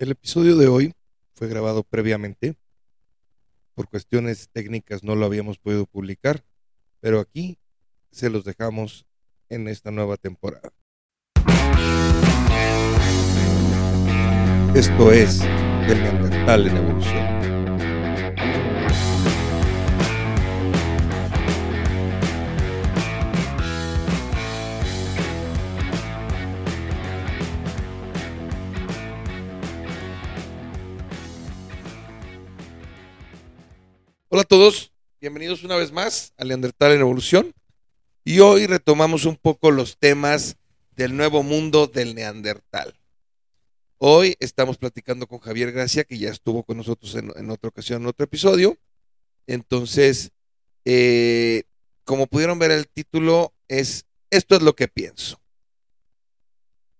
El episodio de hoy fue grabado previamente. Por cuestiones técnicas no lo habíamos podido publicar, pero aquí se los dejamos en esta nueva temporada. Esto es del Neandertal en evolución. Hola a todos, bienvenidos una vez más al Neandertal en Evolución. Y hoy retomamos un poco los temas del nuevo mundo del Neandertal. Hoy estamos platicando con Javier Gracia, que ya estuvo con nosotros en, en otra ocasión, en otro episodio. Entonces, eh, como pudieron ver el título, es Esto es lo que pienso.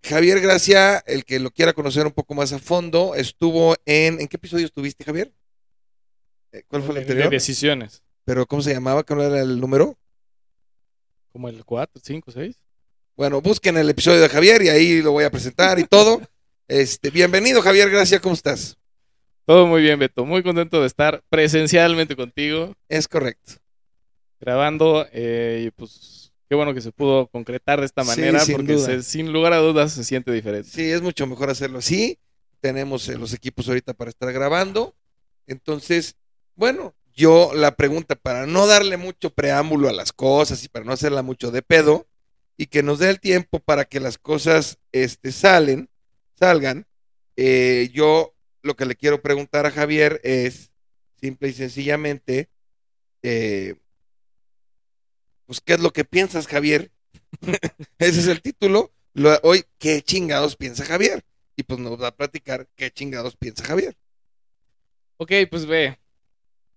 Javier Gracia, el que lo quiera conocer un poco más a fondo, estuvo en... ¿En qué episodio estuviste, Javier? Eh, ¿Cuál fue el De- de anterior? decisiones. ¿Pero cómo se llamaba? ¿Cuál era el número? Como el 4, 5, 6. Bueno, busquen el episodio de Javier y ahí lo voy a presentar y todo. Este, bienvenido, Javier Gracia, ¿cómo estás? Todo muy bien, Beto. Muy contento de estar presencialmente contigo, Es correcto. grabando. eh, y pues qué bueno que se pudo concretar de esta Sí, manera, sin porque se- sin lugar a dudas se siente diferente. Sí, es mucho mejor hacerlo así. Tenemos eh, los equipos ahorita para estar grabando. Entonces, bueno, yo la pregunta para no darle mucho preámbulo a las cosas y para no hacerla mucho de pedo y que nos dé el tiempo para que las cosas este, salen, salgan, eh, yo lo que le quiero preguntar a Javier es simple y sencillamente, eh, pues, ¿qué es lo que piensas, Javier? Ese es el título. Lo- hoy, ¿qué chingados piensa Javier? Y pues nos va a platicar qué chingados piensa Javier. Ok, pues ve.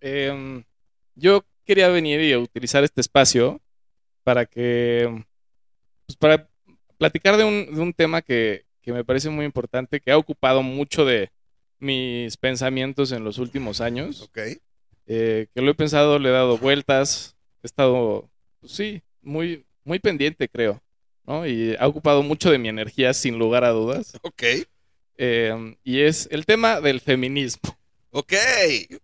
Em, yo quería venir y utilizar este espacio para que. Pues para platicar de un, de un tema que, que me parece muy importante, que ha ocupado mucho de mis pensamientos en los últimos años. Ok. eh, que lo he pensado, le he dado vueltas, he estado, pues sí, muy, muy pendiente, creo, ¿no? Y ha ocupado mucho de mi energía, sin lugar a dudas. Ok. Eh, y es el tema del feminismo. Ok.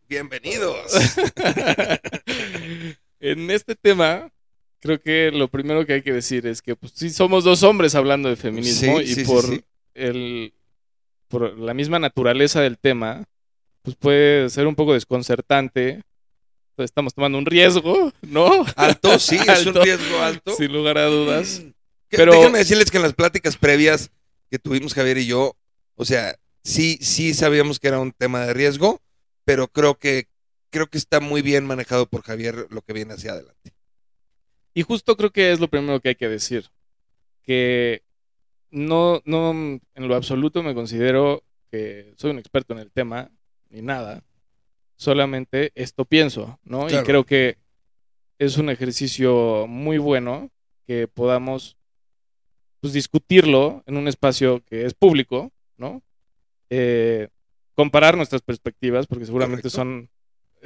Bienvenidos. en este tema, creo que lo primero que hay que decir es que, pues sí, somos dos hombres hablando de feminismo Sí, y sí, por sí. el por la misma naturaleza del tema, pues puede ser un poco desconcertante. Entonces, estamos tomando un riesgo, ¿no? Alto, sí, es un riesgo alto. Sin lugar a dudas. Que- Pero- Déjenme decirles que en las pláticas previas que tuvimos Javier y yo, o sea, sí, sí sabíamos que era un tema de riesgo, pero creo que creo que está muy bien manejado por Javier lo que viene hacia adelante. Y justo creo que es lo primero que hay que decir. Que no, no en lo absoluto me considero que soy un experto en el tema, ni nada. Solamente esto pienso, ¿no? Claro. Y creo que es un ejercicio muy bueno que podamos pues, discutirlo en un espacio que es público, ¿no? Eh, comparar nuestras perspectivas, porque seguramente Correcto. son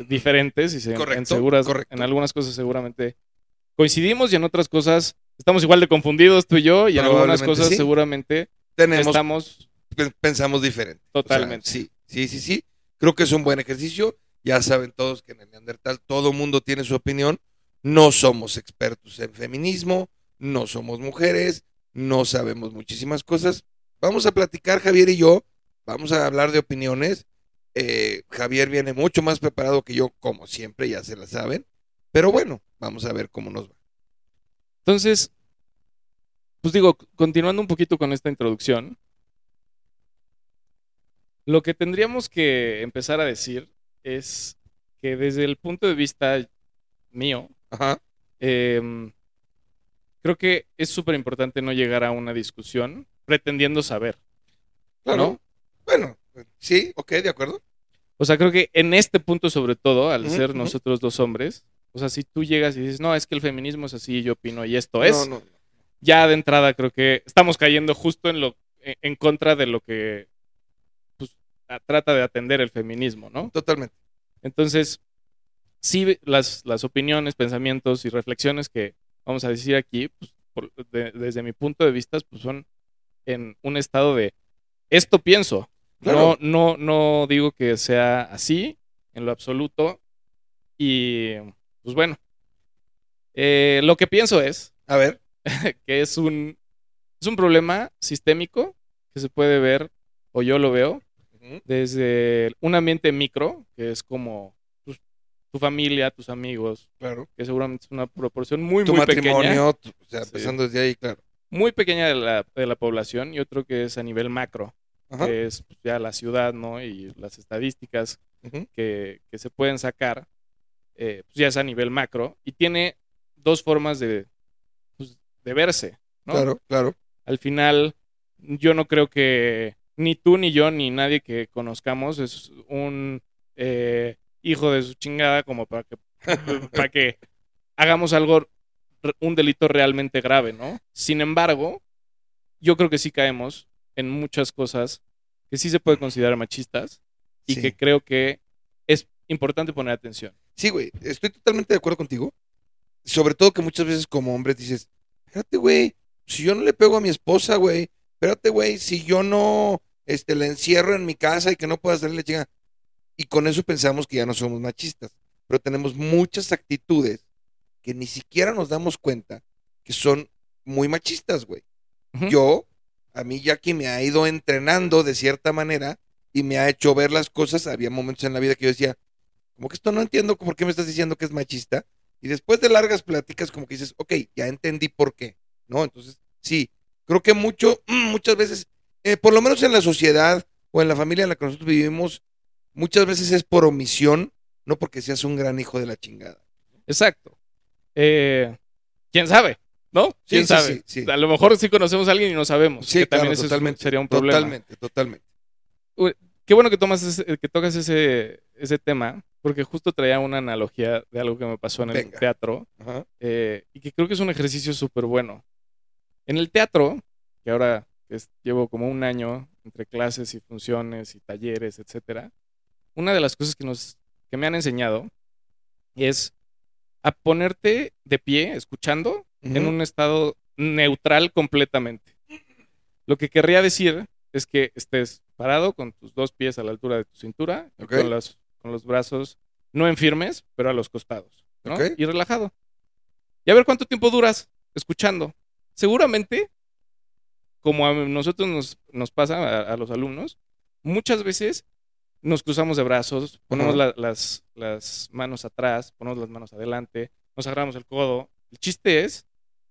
diferentes y se, en, Correcto, seguras, correcto. en algunas cosas seguramente coincidimos y en otras cosas estamos igual de confundidos tú y yo y en algunas cosas sí. seguramente Tenemos estamos pensamos diferente. O sea, Totalmente. sí, sí, sí, sí. Creo que es un buen ejercicio. Ya saben todos que en el Neandertal todo mundo tiene su opinión. No somos expertos en feminismo, no somos mujeres, no sabemos muchísimas cosas. Vamos a platicar, Javier y yo, vamos a hablar de opiniones. Eh, Javier viene mucho más preparado que yo, como siempre, ya se la saben. Pero bueno, vamos a ver cómo nos va. Entonces, pues digo, continuando un poquito con esta introducción, lo que tendríamos que empezar a decir es que desde el punto de vista mío, Ajá. em, creo que es súper importante no llegar a una discusión pretendiendo saber, Claro. ¿no? Sí, ok, de acuerdo. O sea, creo que en este punto sobre todo, al ser nosotros dos hombres, o sea, si tú llegas y dices, no, es que el feminismo es así, yo opino y esto es, No, no, ya de entrada creo que estamos cayendo justo en lo en, en contra de lo que pues, a- trata de atender el feminismo, ¿no? totalmente. Entonces, sí, las, las opiniones, pensamientos y reflexiones que vamos a decir aquí, pues, por- de- desde mi punto de vista, pues son en un estado de esto pienso, Claro. No, no, no digo que sea así en lo absoluto. Y pues bueno. Eh, lo que pienso es A ver. que es un, es un problema sistémico que se puede ver, o yo lo veo, desde un ambiente micro, que es como tus- tu familia, tus amigos, Claro. que seguramente es una proporción muy, Tu muy pequeña, matrimonio, tu- o sea, Sí. empezando desde ahí, claro. muy pequeña de la, de la población, y otro que es a nivel macro, Ajá. que es pues, ya la ciudad, ¿no? Y las estadísticas que, que se pueden sacar, eh, pues ya es a nivel macro, y tiene dos formas de, pues, de verse, ¿no? Claro, claro. Al final, yo no creo que ni tú, ni yo, ni nadie que conozcamos es un eh, hijo de su chingada como para que, para que hagamos algo, un delito realmente grave, ¿no? Sin embargo, yo creo que sí caemos en muchas cosas que sí se pueden considerar machistas y Sí. que creo que es importante poner atención. Sí, güey, estoy totalmente de acuerdo contigo. Sobre todo que muchas veces como hombres dices, espérate, güey, si yo no le pego a mi esposa, güey, espérate, güey, si yo no este, la encierro en mi casa y que no pueda salir la chinga. Y con eso pensamos que ya no somos machistas. Pero tenemos muchas actitudes que ni siquiera nos damos cuenta que son muy machistas, güey. Yo, a mí Jackie me ha ido entrenando de cierta manera y me ha hecho ver las cosas. Había momentos en la vida que yo decía, como que esto no entiendo por qué me estás diciendo que es machista. Y después de largas pláticas, como que dices, ok, ya entendí por qué, ¿no? Entonces, sí, creo que mucho, muchas veces, eh, por lo menos en la sociedad o en la familia en la que nosotros vivimos, muchas veces es por omisión, no porque seas un gran hijo de la chingada. Exacto. Eh, ¿Quién sabe? ¿No? ¿Quién sí, sabe? sí, sí. A lo mejor sí conocemos a alguien y no sabemos. Sí, que claro, también totalmente. sería un problema. Totalmente, totalmente. Qué bueno que tomas ese- que tocas ese, ese tema, porque justo traía una analogía de algo que me pasó en el Venga. teatro eh, y que creo que es un ejercicio súper bueno. En el teatro, que ahora es- llevo como un año entre clases y funciones y talleres, etcétera, una de las cosas que nos que me han enseñado es a ponerte de pie escuchando en Ujú. un estado neutral completamente. Lo que querría decir es que estés parado con tus dos pies a la altura de tu cintura, y Ok. con, las- con los brazos no en firmes, pero a los costados, ¿no? Ok. Y relajado. Y a ver cuánto tiempo duras escuchando. Seguramente, como a nosotros nos, nos pasa, a, a los alumnos, muchas veces nos cruzamos de brazos, ponemos Ajá. la- las, las manos atrás, ponemos las manos adelante, nos agarramos el codo. El chiste es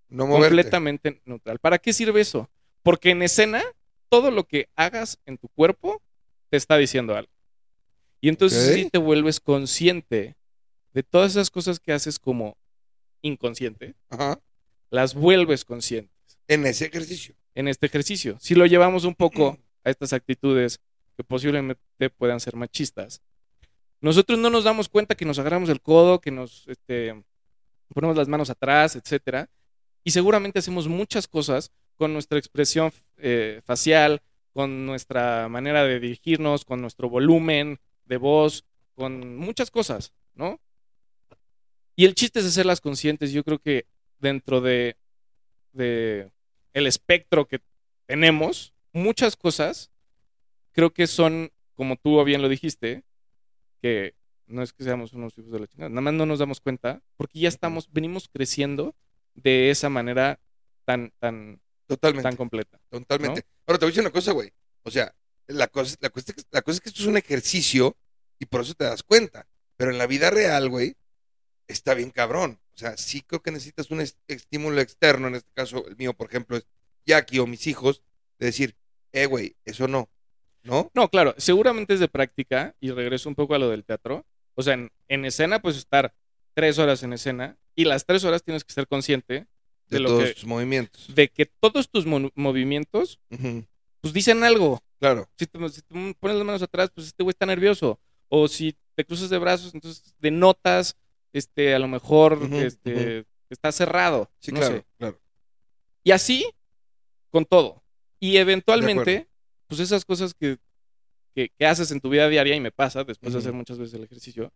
No moverte. completamente neutral. ¿Para qué sirve eso? Porque en escena, todo lo que hagas en tu cuerpo te está diciendo algo. Y entonces Ok. sí te vuelves consciente de todas esas cosas que haces como inconsciente, Ajá. las vuelves conscientes En ese ejercicio. en este ejercicio. Si lo llevamos un poco a estas actitudes que posiblemente puedan ser machistas, nosotros no nos damos cuenta que nos agarramos el codo, que nos este, ponemos las manos atrás, etcétera, y seguramente hacemos muchas cosas con nuestra expresión eh, facial, con nuestra manera de dirigirnos, con nuestro volumen de voz, con muchas cosas, ¿no? Y el chiste es hacerlas conscientes. Yo creo que dentro de, de el espectro que tenemos, muchas cosas creo que son, como tú bien lo dijiste, que no es que seamos unos hijos de la chingada, nada más no nos damos cuenta, porque ya estamos, venimos creciendo de esa manera tan, tan, Totalmente. tan completa. Totalmente. Ahora te voy a decir una cosa, güey. O sea, la cosa, la, cosa, la cosa es que esto es un ejercicio y por eso te das cuenta. Pero en la vida real, güey, está bien cabrón. O sea, sí creo que necesitas un est- estímulo externo, en este caso el mío, por ejemplo, es Jackie o mis hijos, de decir, eh, güey, eso no. ¿No? No, claro, seguramente es de práctica, y regreso un poco a lo del teatro. O sea, en, en escena, pues estar tres horas en escena, y las tres horas tienes que ser consciente De, de lo todos que- tus movimientos. de que todos tus mo- movimientos, pues dicen algo. Claro. Si te, si te pones las manos atrás, pues este güey está nervioso. O si te cruzas de brazos, entonces denotas, este, a lo mejor, este, está cerrado. Sí, no claro, sé. claro. Y así, con todo. Y eventualmente, pues esas cosas que, que, que haces en tu vida diaria, y me pasa después de hacer muchas veces el ejercicio,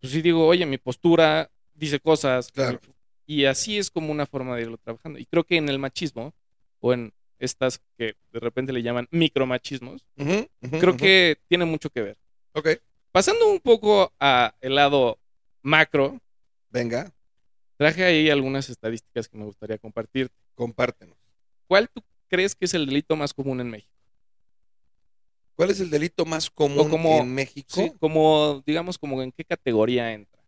pues sí digo, oye, mi postura dice cosas. Claro. Y así es como una forma de irlo trabajando. Y creo que en el machismo, o en estas que de repente le llaman micromachismos, creo que tiene mucho que ver. Ok, Pasando un poco a el lado macro, venga, traje ahí algunas estadísticas que me gustaría compartir. compártenos. ¿Cuál tú crees que es el delito más común en México? ¿Cuál es el delito más común como- en México? Sí, como, digamos, como en qué categoría entra.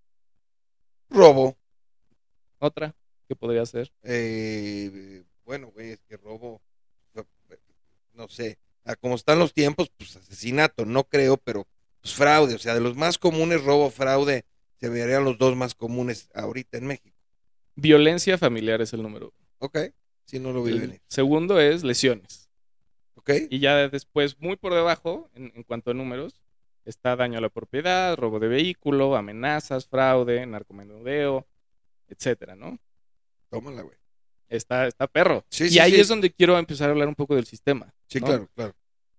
Robo. Otra, ¿qué podría ser? Eh, bueno, güey, es que robo, no sé, a como están los tiempos, pues asesinato, no creo, pero pues fraude, o sea, de los más comunes, robo, fraude, se verían los dos más comunes ahorita en México. Violencia familiar es el número uno. Ok, si no lo vi El venir. segundo es lesiones. Ok, Y ya después, muy por debajo, en, en cuanto a números, está daño a la propiedad, robo de vehículo, amenazas, fraude, narcomenudeo, etcétera, ¿no? tómala, güey. Está, está perro. Sí, y sí, ahí sí. es donde quiero empezar a hablar un poco del sistema. Sí, ¿no? claro, claro.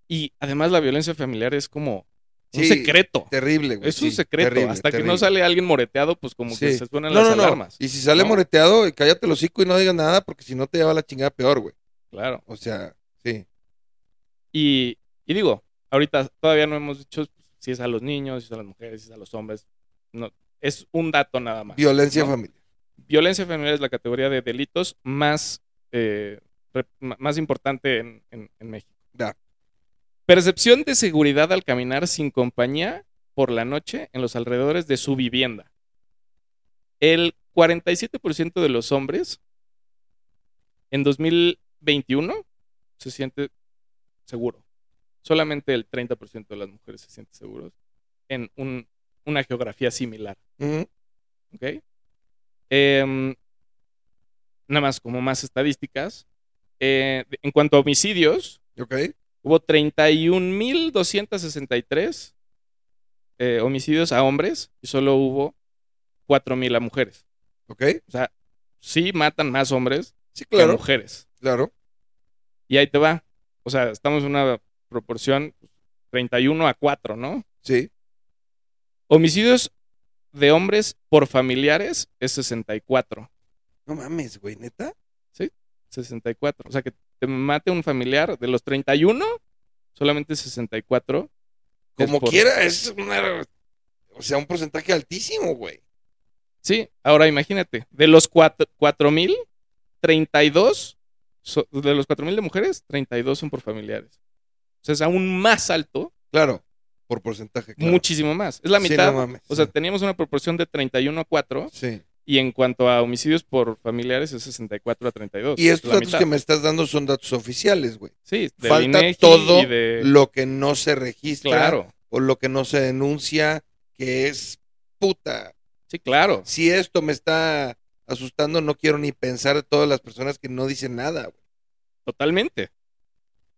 Y además la violencia familiar es como un secreto. Terrible, güey. Es un secreto. terrible, Hasta que no sale alguien moreteado, pues como que se suenan No, las no, no. alarmas. Y si sale moreteado, cállate el hocico y no digas nada, porque si no te lleva la chingada peor, güey. Claro. O sea, sí. Y, y digo, ahorita todavía no hemos dicho si es a los niños, si es a las mujeres, si es a los hombres. No, es un dato nada más. Violencia ¿no? familiar. Violencia familiar es la categoría de delitos más, eh, re- más importante en, en- en México. Da. Percepción de seguridad al caminar sin compañía por la noche en los alrededores de su vivienda. El 47% de los hombres en 2021 se siente seguro. Solamente el 30% de las mujeres se sienten seguros en un- una geografía similar. ¿ok? Em, nada más como más estadísticas. Eh, en cuanto a homicidios, Ok. hubo 31.263 eh, homicidios a hombres y solo hubo 4.000 a mujeres. Ok. O sea, sí matan más hombres Sí, que mujeres. Claro. Y ahí te va. O sea, estamos en una proporción 31 a 4, ¿no? Sí. Homicidios de hombres por familiares es 64. No mames, güey, neta. 64. O sea, que te mate un familiar de los 31, solamente 64. es Como por- quiera, es una. O sea, un porcentaje altísimo, güey. Sí, ahora imagínate, de los 4000, 32, so- de los 4000 de mujeres, 32 son por familiares. O sea, es aún más alto, Claro. Por porcentaje. Claro. muchísimo más. Es la Sí, mitad. no mames, o sea, sí. teníamos una proporción de 31 a 4 Sí. y en cuanto a homicidios por familiares es 64 a 32. Y es estos datos mitad. que me estás dando son datos oficiales, güey. Sí, del Falta INEGI todo de- Lo que no se registra Claro, o lo que no se denuncia, que es puta. sí, claro. Si esto me está asustando, no quiero ni pensar de todas las personas que no dicen nada, güey. Totalmente.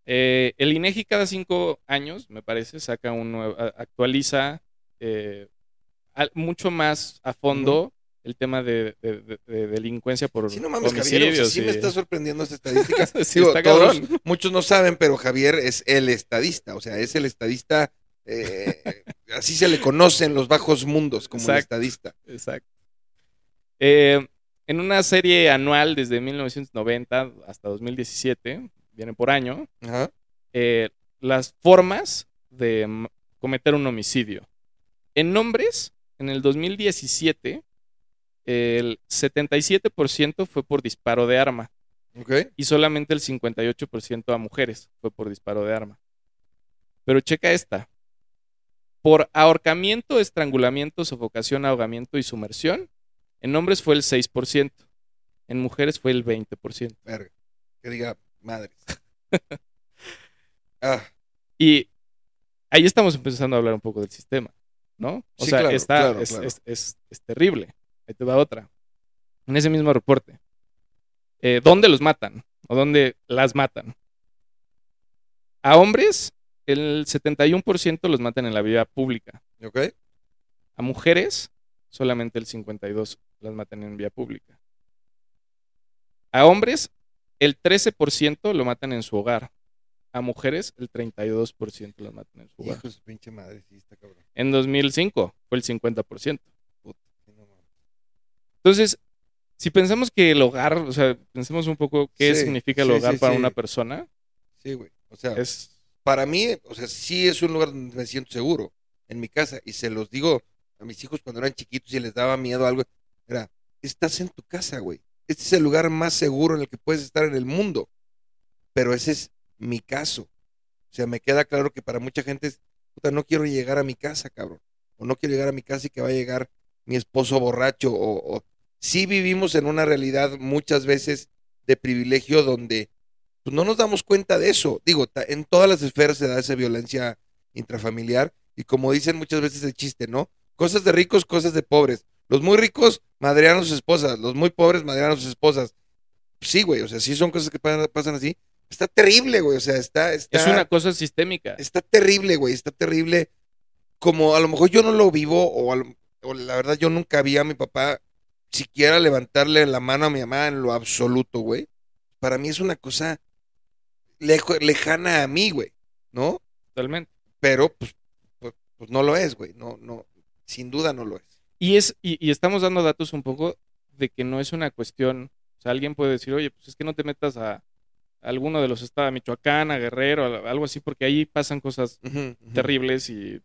Eh, el INEGI cada cinco años, me parece, saca un nuevo, actualiza eh, al- mucho más a fondo el tema de, de- de- de delincuencia por Sí, no mames, Javier, o sea, sí y- me está sorprendiendo esta estadística. Sí, Digo, todos- muchos no saben, pero Javier es el estadista, o sea, es el estadista, eh, así se le conoce en los bajos mundos como el Exacto. estadista. Exacto. Eh, en una serie anual desde 1990 hasta 2017, viene por año, Ajá. eh, las formas de cometer un homicidio. En hombres, en el 2017, el 77% fue por disparo de arma y solamente el 58% a mujeres fue por disparo de arma. Pero checa esta. Por ahorcamiento, estrangulamiento, sofocación, ahogamiento y sumersión, en hombres fue el 6%, en mujeres fue el 20%. Verga. Que diga madres. ah, Y ahí estamos empezando a hablar un poco del sistema, ¿no? O Sí, sea, claro, está, claro, es, claro. es- es- es terrible. Ahí te va otra. En ese mismo reporte. eh, ¿Dónde los matan? ¿O dónde las matan? A hombres, el 71% los matan en la vía pública. ok. A mujeres, solamente el 52% las matan en vía pública. A hombres, el 13% lo matan en su hogar. A mujeres, el 32% las matan en su hogar. Hijo de su pinche madre, sí, está cabrón. En 2005 fue el 50%. Puta, no. Entonces, si pensamos que el hogar, o sea, pensemos un poco qué Sí, significa el sí, hogar sí, para una persona, Sí, güey. O sea, es para mí, o sea, sí es un lugar donde me siento seguro, en mi casa. Y se los digo a mis hijos cuando eran chiquitos y les daba miedo algo. Era, estás en tu casa, güey. Este es el lugar más seguro en el que puedes estar en el mundo. Pero ese es mi caso. O sea, me queda claro que para mucha gente es, puta, no quiero llegar a mi casa, cabrón. O no quiero llegar a mi casa y que va a llegar mi esposo borracho. O, o... sí vivimos en una realidad muchas veces de privilegio donde pues no nos damos cuenta de eso. Digo, en todas las esferas se da esa violencia intrafamiliar y como dicen muchas veces el chiste, ¿no? Cosas de ricos, cosas de pobres. Los muy ricos madrean a sus esposas, los muy pobres madrean a sus esposas. Sí, güey, o sea, sí son cosas que pa- pasan así. Está terrible, güey, o sea, está, está, es una cosa sistémica. está terrible, güey, está terrible. Como a lo mejor yo no lo vivo o, a lo- o la verdad yo nunca vi a mi papá siquiera levantarle la mano a mi mamá en lo absoluto, güey. Para mí es una cosa lejo- lejana a mí, güey, ¿no? Totalmente. Pero pues, pues, pues no lo es, güey, no, no, sin duda no lo es. Y es, y, y estamos dando datos un poco de que no es una cuestión. O sea, alguien puede decir, oye, pues es que no te metas a, a alguno de los estados, a Michoacán, a Guerrero, a- algo así, porque ahí pasan cosas terribles y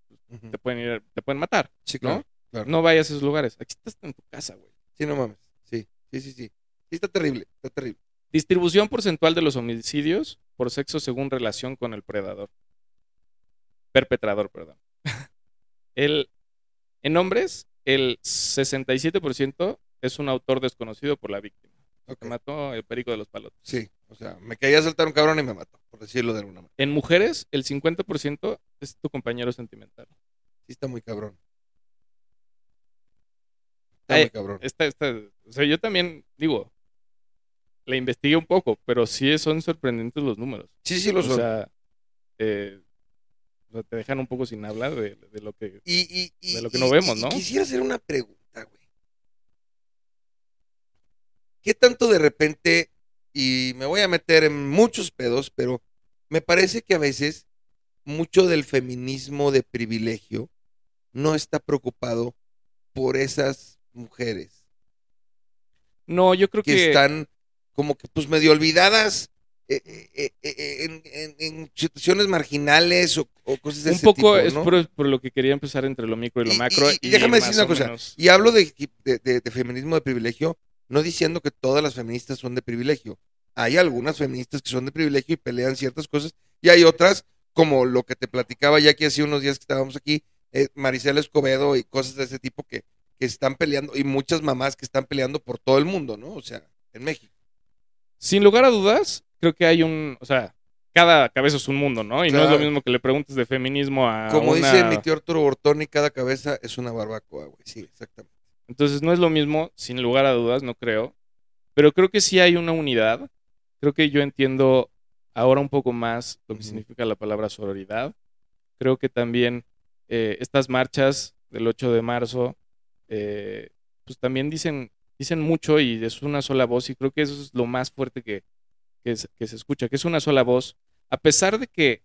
te pueden ir, te pueden matar. Sí, ¿no? claro, claro. No vayas a esos lugares. Aquí estás en tu casa, güey. Sí, no mames. Sí, sí, sí, sí. Sí, está terrible, está terrible. Distribución porcentual de los homicidios por sexo según relación con el predador. Perpetrador, perdón. El, en hombres, el 67% es un autor desconocido por la víctima. Que mató el perico de los palotes. Sí, o sea, me caía a saltar un cabrón y me mató, por decirlo de alguna manera. En mujeres, el 50% es tu compañero sentimental. Sí, está muy cabrón. Está Ay, muy cabrón. Esta, esta, o sea, yo también digo, le investigué un poco, pero sí son sorprendentes los números. Sí, sí, lo O son. sea, eh, o sea, te dejan un poco sin hablar de, de lo que... y, y, y- de lo que y- no vemos, ¿no? Quisiera hacer una pregunta, güey. ¿Qué tanto de repente, y me voy a meter en muchos pedos, pero me parece que a veces mucho del feminismo de privilegio no está preocupado por esas mujeres No, yo creo que que... están como que pues medio olvidadas eh, eh, eh, en, en- en situaciones marginales o, o cosas de un ese poco tipo, es ¿no? por, por lo que quería empezar entre lo micro y lo Y- macro. y- déjame decir una cosa, menos- Y hablo de, de- de- de feminismo de privilegio, no diciendo que todas las feministas son de privilegio. Hay algunas feministas que son de privilegio y pelean ciertas cosas, y hay otras, como lo que te platicaba ya que hace unos días que estábamos aquí, eh, Maricela Escobedo y cosas de ese tipo que, que están peleando, y muchas mamás que están peleando por todo el mundo, ¿no? O sea, en México. Sin lugar a dudas, creo que hay un... O sea, cada cabeza es un mundo, ¿no? Y no es lo mismo que le preguntes de feminismo a Como una... dice mi tío Arturo Bortoni, cada cabeza es una barbacoa, güey. Sí, exactamente. Entonces no es lo mismo, sin lugar a dudas, no creo. Pero creo que sí hay una unidad. Creo que yo entiendo ahora un poco más lo que significa la palabra sororidad. Creo que también eh, estas marchas del 8 de marzo, eh, pues también dicen, dicen mucho y es una sola voz y creo que eso es lo más fuerte que, que, se- que se escucha, que es una sola voz. A pesar de que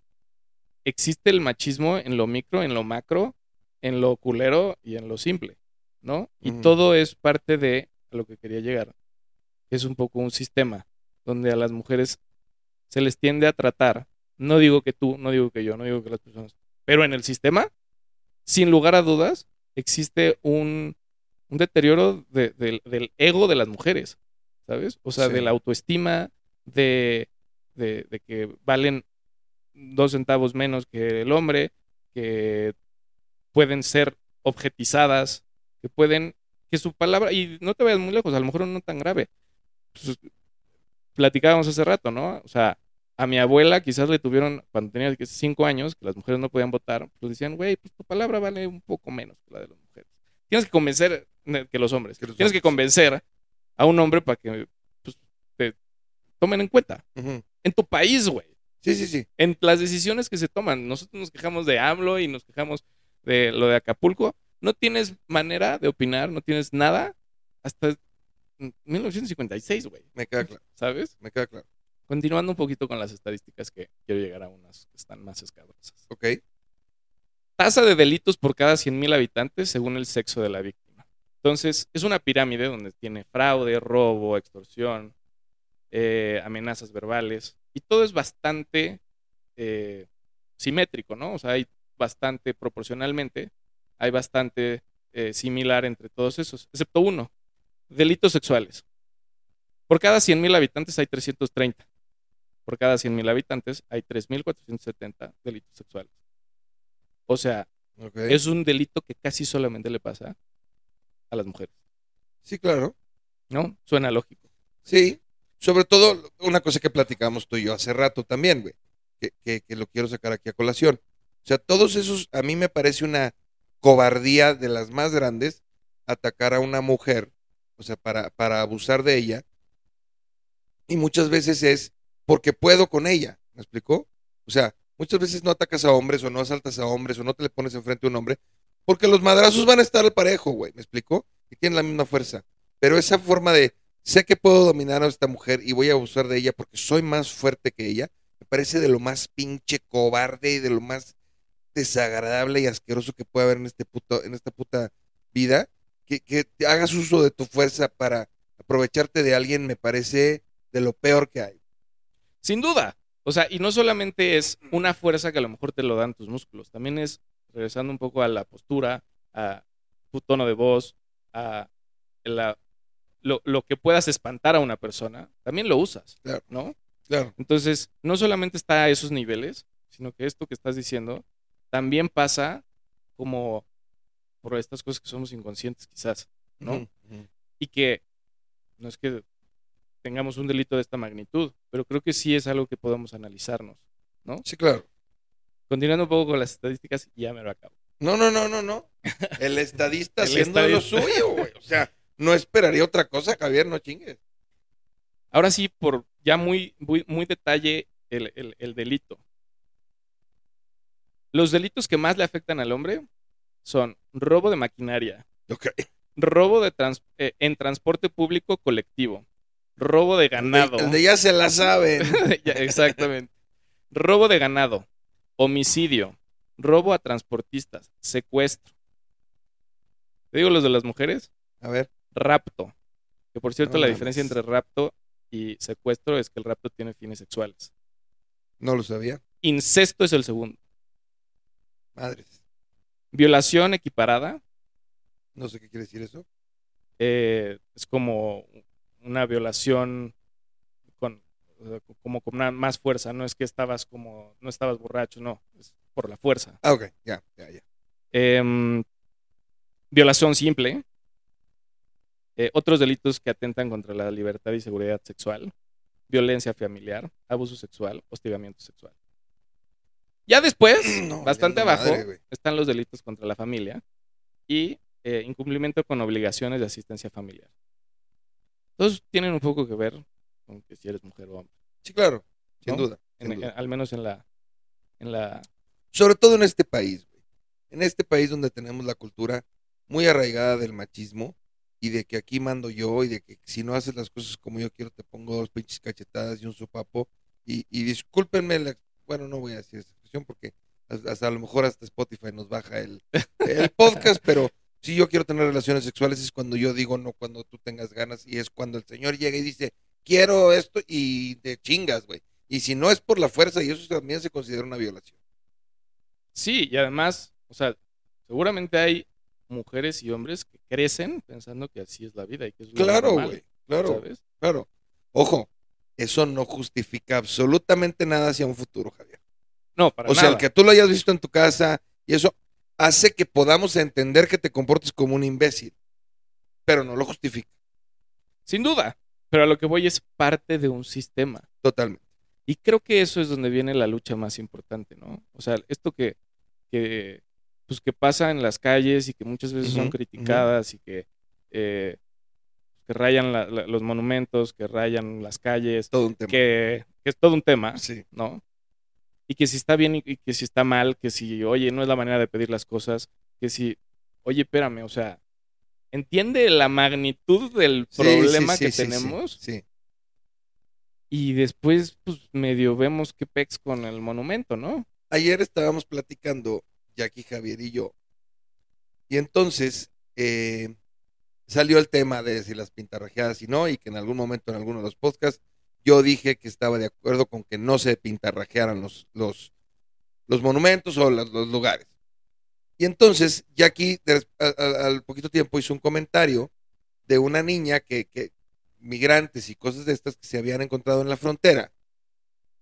existe el machismo en lo micro, en lo macro, en lo culero y en lo simple, ¿no? Y todo es parte de a lo que quería llegar, que es un poco un sistema donde a las mujeres se les tiende a tratar, no digo que tú, no digo que yo, no digo que las personas, pero en el sistema, sin lugar a dudas, existe un, un deterioro de- del- del ego de las mujeres, ¿sabes? O sea, Sí. de la autoestima, de, de, de que valen dos centavos menos que el hombre, que pueden ser objetizadas, que pueden, que su palabra, y no te vayas muy lejos, a lo mejor no tan grave. Pues, platicábamos hace rato, ¿no? O sea, a mi abuela quizás le tuvieron, cuando tenía cinco años, que las mujeres no podían votar, pues decían, güey, pues tu palabra vale un poco menos que la de las mujeres. Tienes que convencer, ne- que los hombres, Que los tienes que convencer a un hombre para que tomen en cuenta. En tu país, güey Sí, sí, sí. en las decisiones que se toman. Nosotros nos quejamos de AMLO y nos quejamos de lo de Acapulco. No tienes manera de opinar, no tienes nada hasta 1956, güey, Me queda claro, ¿sabes? me queda claro. Continuando un poquito con las estadísticas que quiero llegar a unas que están más escabrosas. Ok. Tasa de delitos por cada 100.000 habitantes según el sexo de la víctima. Entonces, es una pirámide donde tiene fraude, robo, extorsión, eh, amenazas verbales, y todo es bastante eh, simétrico, ¿no? O sea, hay bastante proporcionalmente, hay bastante eh, similar entre todos esos, excepto uno, delitos sexuales. Por cada 100.000 habitantes hay 330. Por cada 100.000 habitantes hay 3.470 delitos sexuales. O sea, es un delito que casi solamente le pasa a las mujeres, Sí, claro. ¿no? Suena lógico. Sí. Sobre todo, una cosa que platicamos tú y yo hace rato también, güey, que, que- que lo quiero sacar aquí a colación. O sea, todos esos, a mí me parece una cobardía de las más grandes atacar a una mujer, o sea, para, para abusar de ella. Y muchas veces es porque puedo con ella, ¿me explicó? O sea, muchas veces no atacas a hombres o no asaltas a hombres o no te le pones enfrente a un hombre porque los madrazos van a estar al parejo, güey, ¿me explicó? Y tienen la misma fuerza. Pero esa forma de, sé que puedo dominar a esta mujer y voy a abusar de ella porque soy más fuerte que ella, me parece de lo más pinche cobarde y de lo más desagradable y asqueroso que puede haber en, este puto, en esta puta vida. Que, que hagas uso de tu fuerza para aprovecharte de alguien me parece de lo peor que hay. Sin duda. O sea, y no solamente es una fuerza que a lo mejor te lo dan tus músculos, también es, regresando un poco a la postura, a tu tono de voz, a la- lo, lo que puedas espantar a una persona, también lo usas, Claro. ¿no? Claro. Entonces, no solamente está a esos niveles, sino que esto que estás diciendo también pasa como por estas cosas que somos inconscientes quizás, ¿no? Y que no es que tengamos un delito de esta magnitud, pero creo que sí es algo que podemos analizarnos, ¿no? Sí, claro. Continuando un poco con las estadísticas, ya me lo acabo. No, no, no, no, no. El estadista El haciendo lo suyo, güey. O sea, no esperaría otra cosa, Javier, no chingues. Ahora sí, por ya muy, muy, muy detalle el, el- el delito. Los delitos que más le afectan al hombre son robo de maquinaria, robo de trans- eh, en transporte público colectivo, robo de ganado. El de ya se la saben. Ya, exactamente. Robo de ganado, homicidio, robo a transportistas, secuestro. ¿Te digo los de las mujeres? A ver. Rapto. Que por cierto, No la diferencia entre rapto y secuestro es que el rapto tiene fines sexuales. No lo sabía. Incesto es el segundo. Madres. Violación equiparada No sé qué quiere decir eso. eh, es como una violación con como con una más fuerza. No es que estabas como no estabas borracho, no, es por la fuerza. Ah, ok. Ya, ya, ya. Em, violación simple. Eh, otros delitos que atentan contra la libertad y seguridad sexual. Violencia familiar, abuso sexual, hostigamiento sexual. Ya después, No, bastante abajo, madre, están los delitos contra la familia y eh, incumplimiento con obligaciones de asistencia familiar. Todos tienen un poco que ver con que si eres mujer o hombre. Sí, claro. Sin ¿No? duda. Sin en- duda. al menos en la, en la Sobre todo en este país, güey. En este país donde tenemos la cultura muy arraigada del machismo y de que aquí mando yo y de que si no haces las cosas como yo quiero te pongo dos pinches cachetadas y un sopapo. Y, y discúlpenme, la- bueno, no voy a decir esa expresión porque hasta, hasta a lo mejor hasta Spotify nos baja el, el podcast, pero si yo quiero tener relaciones sexuales es cuando yo digo no, cuando tú tengas ganas y es cuando el Señor llega y dice, quiero esto y te chingas, güey. Y si no es por la fuerza y eso también se considera una violación. Sí, y además, o sea, seguramente hay mujeres y hombres que crecen pensando que así es la vida y que es lo Claro, normal, güey. Claro, ¿sabes? claro. Ojo, eso no justifica absolutamente nada hacia un futuro, Javier. No, para o sea, nada. el que tú lo hayas visto en tu casa y eso hace que podamos entender que te comportes como un imbécil, pero no lo justifica Sin duda. Pero a lo que voy es parte de un sistema. totalmente. Y creo que eso es donde viene la lucha más importante, ¿no? O sea, esto que, que, pues que pasa en las calles y que muchas veces son criticadas y que, eh, que rayan la- la- los monumentos, que rayan las calles, Todo un tema. que, que es todo un tema, Sí, ¿no? Y que si está bien y, que si está mal, que si, oye, no es la manera de pedir las cosas, que si, oye, espérame, o sea, entiende la magnitud del Sí, problema sí, que tenemos Sí, y después, pues, medio vemos qué pex con el monumento, ¿no? Ayer estábamos platicando, Jackie, Javier y yo, y entonces, eh, salió el tema de si las pintarrajeadas y no, y que en algún momento en alguno de los podcasts yo dije que estaba de acuerdo con que no se pintarrajearan los, los, los monumentos o los, lugares. Y entonces, Jackie al, poquito tiempo hizo un comentario de una niña que, que, migrantes y cosas de estas que se habían encontrado en la frontera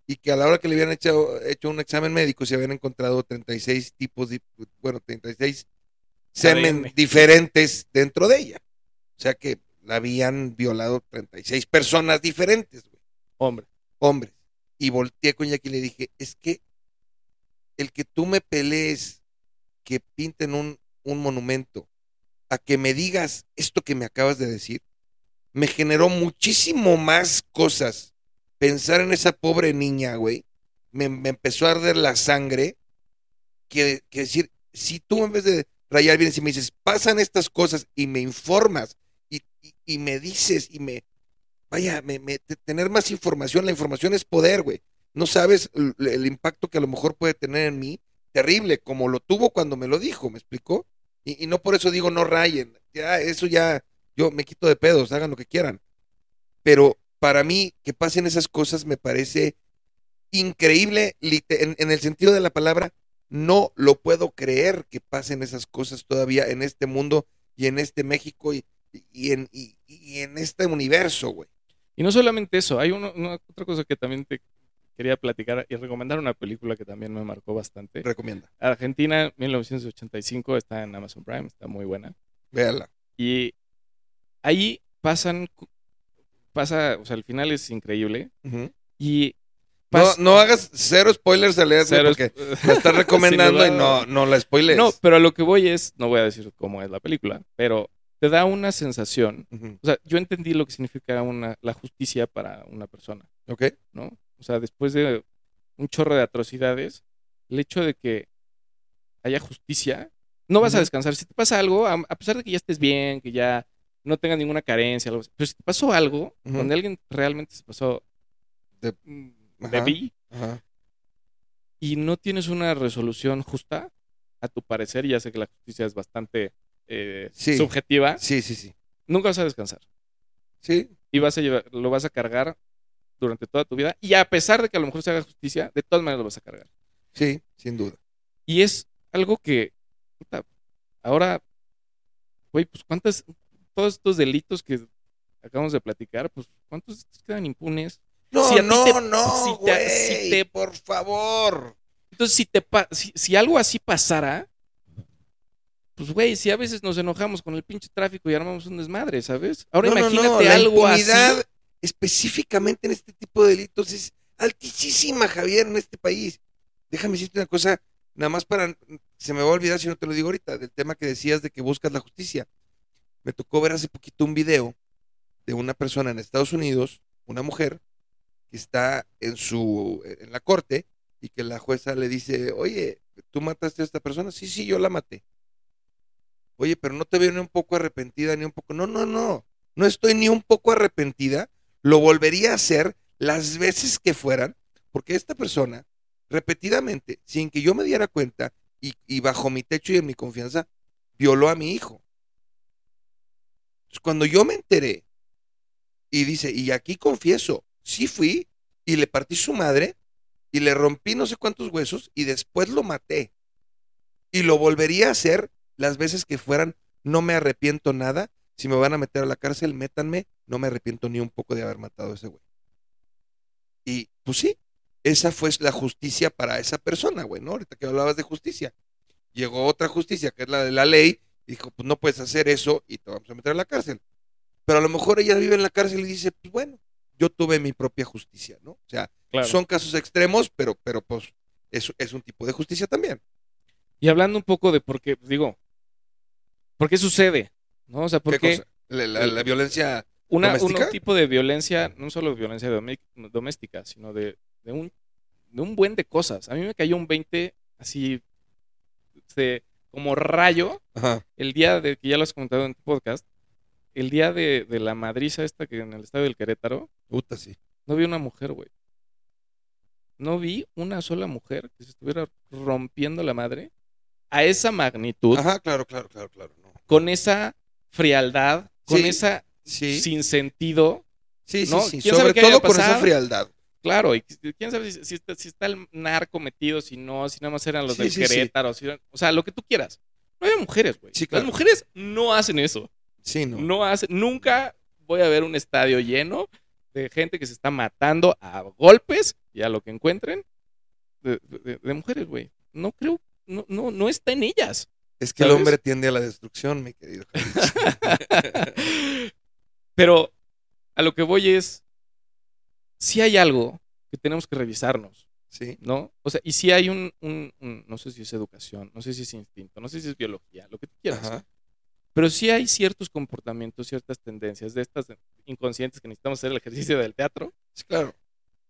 y que a la hora que le habían hecho, hecho un examen médico se habían encontrado 36 tipos, de, bueno, 36 semen diferentes dentro de ella. O sea que la habían violado 36 personas diferentes, güey. Hombre. Hombres. Y volteé con Jackie y le dije, es que el que tú me pelees que pinten un, un monumento a que me digas esto que me acabas de decir, me generó muchísimo más cosas. Pensar en esa pobre niña, güey, me, empezó a arder la sangre que, decir, si tú en vez de rayar vienes y me dices, pasan estas cosas y me informas y, me dices y me, vaya, me, tener más información, la información es poder, güey. No sabes el, el, impacto que a lo mejor puede tener en mí, terrible, como lo tuvo cuando me lo dijo, ¿me explicó? Y, y no por eso digo no rayen, ya, eso ya, yo me quito de pedos, hagan lo que quieran. Pero para mí, que pasen esas cosas me parece increíble en, en, el sentido de la palabra. No lo puedo creer que pasen esas cosas todavía en este mundo y en este México y, y en, y, y, en este universo, güey. Y no solamente eso, hay una, otra cosa que también te quería platicar y recomendar una película que también me marcó bastante. Recomienda. Argentina, 1985, está en Amazon Prime, está muy buena. Véala. Y ahí pasan, pasa, o sea, el final es increíble. Uh -huh. Y no, no, hagas cero spoilers a leer porque me estás recomendando y no, no la spoilers. No, pero a lo que voy es, no voy a decir cómo es la película, pero te da una sensación. Uh -huh. O sea, yo entendí lo que significa una, la justicia para una persona. Ok. ¿No? O sea, después de un chorro de atrocidades, el hecho de que haya justicia, no vas uh -huh. a descansar. Si te pasa algo, a, a pesar de que ya estés bien, que ya no tengas ninguna carencia, algo así. pero si te pasó algo, uh -huh. donde alguien realmente se pasó de, de vi, y no tienes una resolución justa, a tu parecer, ya sé que la justicia es bastante eh, sí. subjetiva, sí, sí, sí. nunca vas a descansar. Sí. Y vas a llevar, lo vas a cargar durante toda tu vida, y a pesar de que a lo mejor se haga justicia, de todas maneras lo vas a cargar. Sí, sin duda. Y es algo que, puta, ahora, güey, pues cuántas, todos estos delitos que acabamos de platicar, pues ¿cuántos quedan impunes? No, si no, te, no, si te, si te, por favor. Entonces, si, te, si, si algo así pasara, pues, güey, si a veces nos enojamos con el pinche tráfico y armamos un desmadre, ¿sabes? Ahora no, imagínate no, no. algo La así. específicamente en este tipo de delitos es altísima, Javier, en este país. Déjame decirte una cosa, nada más para, se me va a olvidar si no te lo digo ahorita, del tema que decías de que buscas la justicia. Me tocó ver hace poquito un video de una persona en Estados Unidos, una mujer, que está en su en la corte y que la jueza le dice, oye, ¿tú mataste a esta persona? Sí, sí, yo la maté. Oye, pero no te veo ni un poco arrepentida, ni un poco. No, no, no. No estoy ni un poco arrepentida. Lo volvería a hacer las veces que fueran, porque esta persona, repetidamente, sin que yo me diera cuenta y, y bajo mi techo y en mi confianza, violó a mi hijo. Cuando yo me enteré y dice, y aquí confieso, sí fui y le partí su madre y le rompí no sé cuántos huesos y después lo maté. Y lo volvería a hacer las veces que fueran, no me arrepiento nada. Si me van a meter a la cárcel, métanme, no me arrepiento ni un poco de haber matado a ese güey. Y pues sí, esa fue la justicia para esa persona, güey, ¿no? Ahorita que hablabas de justicia. Llegó otra justicia, que es la de la ley, dijo, pues no puedes hacer eso y te vamos a meter a la cárcel. Pero a lo mejor ella vive en la cárcel y dice, pues bueno, yo tuve mi propia justicia, ¿no? O sea, claro. son casos extremos, pero, pero pues es, es, un tipo de justicia también. Y hablando un poco de por qué, digo, ¿por qué sucede? ¿No? O sea, ¿por qué? qué la, la, la, violencia una? Un tipo de violencia, no solo violencia doméstica, sino de, de, un, de un buen de cosas. A mí me cayó un 20 así, de, como rayo, Ajá. el día de que ya lo has comentado en tu podcast, el día de, de, la madriza esta que en el estadio del Querétaro. Puta, sí. No vi una mujer, güey. No vi una sola mujer que se estuviera rompiendo la madre a esa magnitud. Ajá, claro, claro, claro, claro. No. Con esa frialdad, con Sí, esa Sí, sin sentido. sí, sí, ¿no? sí. ¿Quién sabe Sobre todo con esa frialdad. Claro, y quién sabe si, si está, si está el narco metido, si no, si nada más eran los Sí, del sí, sí. Querétaro, si o sea, lo que tú quieras. No hay mujeres, güey. Sí, claro. Las mujeres no hacen eso. Sí, no. No hacen, nunca voy a ver un estadio lleno de gente que se está matando a golpes y a lo que encuentren de, de- de mujeres, güey. No creo, no, no, no está en ellas. Es que el hombre tiende a la destrucción, mi querido. Pero a lo que voy es, si hay algo que tenemos que revisarnos, Sí, ¿no? O sea, y si hay un, un- un- no sé si es educación, no sé si es instinto, no sé si es biología, lo que tú quieras. ajá. Pero sí hay ciertos comportamientos, ciertas tendencias de estas inconscientes que necesitamos hacer el ejercicio del teatro, Sí, claro.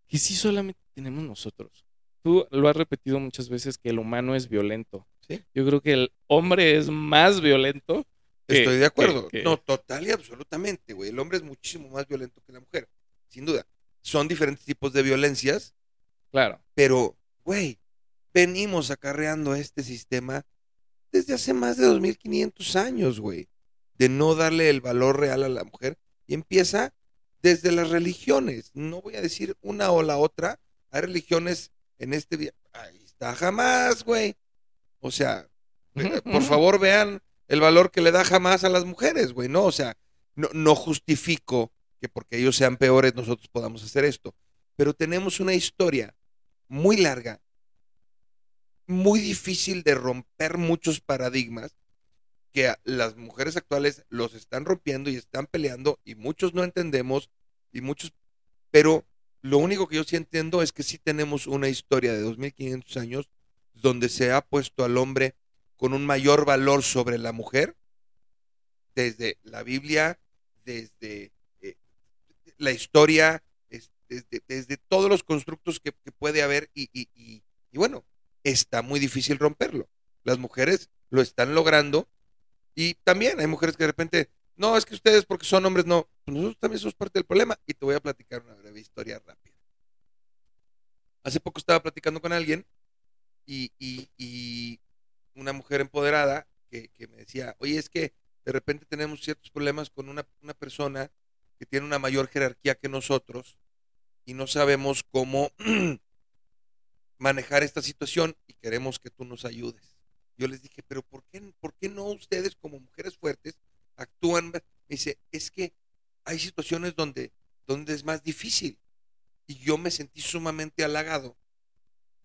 que sí solamente tenemos nosotros. Tú lo has repetido muchas veces que el humano es violento. Sí. Yo creo que el hombre es más violento. que- Estoy de acuerdo. que- que- No, total y absolutamente, güey. El hombre es muchísimo más violento que la mujer, sin duda. Son diferentes tipos de violencias, Claro. pero, güey, venimos acarreando este sistema desde hace más de 2500 años, güey, de no darle el valor real a la mujer. Y empieza desde las religiones. No voy a decir una o la otra. Hay religiones en este. Ahí está jamás, güey. O sea, eh, por favor vean el valor que le da jamás a las mujeres, güey, ¿no? O sea, no, no justifico que porque ellos sean peores nosotros podamos hacer esto, pero tenemos una historia muy larga, muy difícil de romper muchos paradigmas que las mujeres actuales los están rompiendo y están peleando y muchos no entendemos y muchos, pero lo único que yo sí entiendo es que sí tenemos una historia de 2500 años donde se ha puesto al hombre con un mayor valor sobre la mujer, desde la Biblia, desde la historia, es- desde, todos los constructos que, puede haber y, y- bueno, está muy difícil romperlo. Las mujeres lo están logrando y también hay mujeres que de repente, no, es que ustedes porque son hombres, no, pues nosotros también somos parte del problema y te voy a platicar una breve historia rápida. Hace poco estaba platicando con alguien y una mujer empoderada que, que me decía, oye, es que de repente tenemos ciertos problemas con una, una persona que tiene una mayor jerarquía que nosotros y no sabemos cómo manejar esta situación y queremos que tú nos ayudes. Yo les dije, pero ¿por qué, por qué no ustedes como mujeres fuertes actúan? Me dice, es que hay situaciones donde, donde es más difícil. Y yo me sentí sumamente halagado,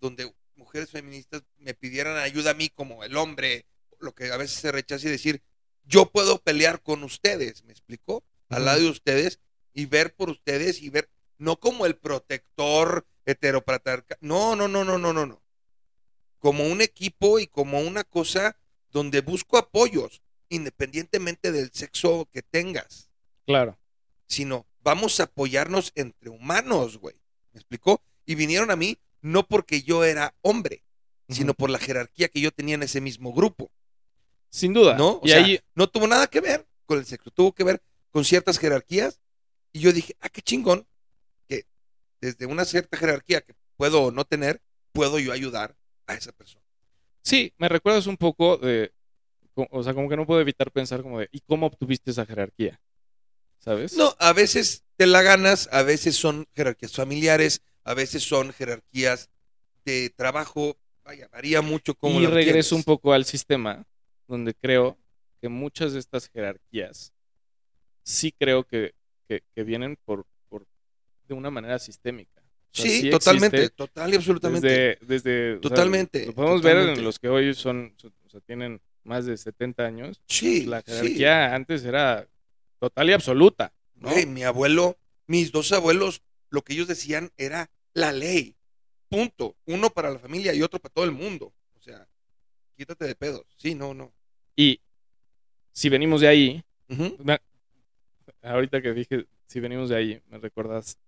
donde mujeres feministas me pidieran ayuda a mí como el hombre, lo que a veces se rechaza y decir, yo puedo pelear con ustedes, ¿me explicó? Al lado de ustedes y ver por ustedes y ver, no como el protector heteropatriarcal, no, no, no, no, no, no, no. Como un equipo y como una cosa donde busco apoyos, independientemente del sexo que tengas Claro. sino vamos a apoyarnos entre humanos, güey. ¿Me explicó? Y vinieron a mí no porque yo era hombre, sino por la jerarquía que yo tenía en ese mismo grupo, Sin duda. ¿no? O y sea, ahí, no tuvo nada que ver con el sexo, tuvo que ver con ciertas jerarquías. Y yo dije, ah, qué chingón, que desde una cierta jerarquía que puedo o no tener, puedo yo ayudar a esa persona. sí, me recuerdas un poco de, o sea, como que no puedo evitar pensar como de, ¿y cómo obtuviste esa jerarquía? ¿Sabes? No, a veces te la ganas, a veces son jerarquías familiares, a veces son jerarquías de trabajo, vaya, varía mucho como y regreso un poco al sistema, donde creo que muchas de estas jerarquías sí creo que, que- que vienen por, por de una manera sistémica. O sea, Sí, sí totalmente, total y absolutamente. Desde, desde, o sea, Totalmente, lo podemos ver en los que hoy son, o sea, tienen más de 70 años. sí, La sí. jerarquía antes era total y absoluta. ¿no? Mi abuelo, mis dos abuelos, lo que ellos decían era la ley. Punto. Uno para la familia y otro para todo el mundo. O sea, quítate de pedos. Sí, no, no. Y si venimos de ahí, me- ahorita que dije si venimos de ahí, me recuerdas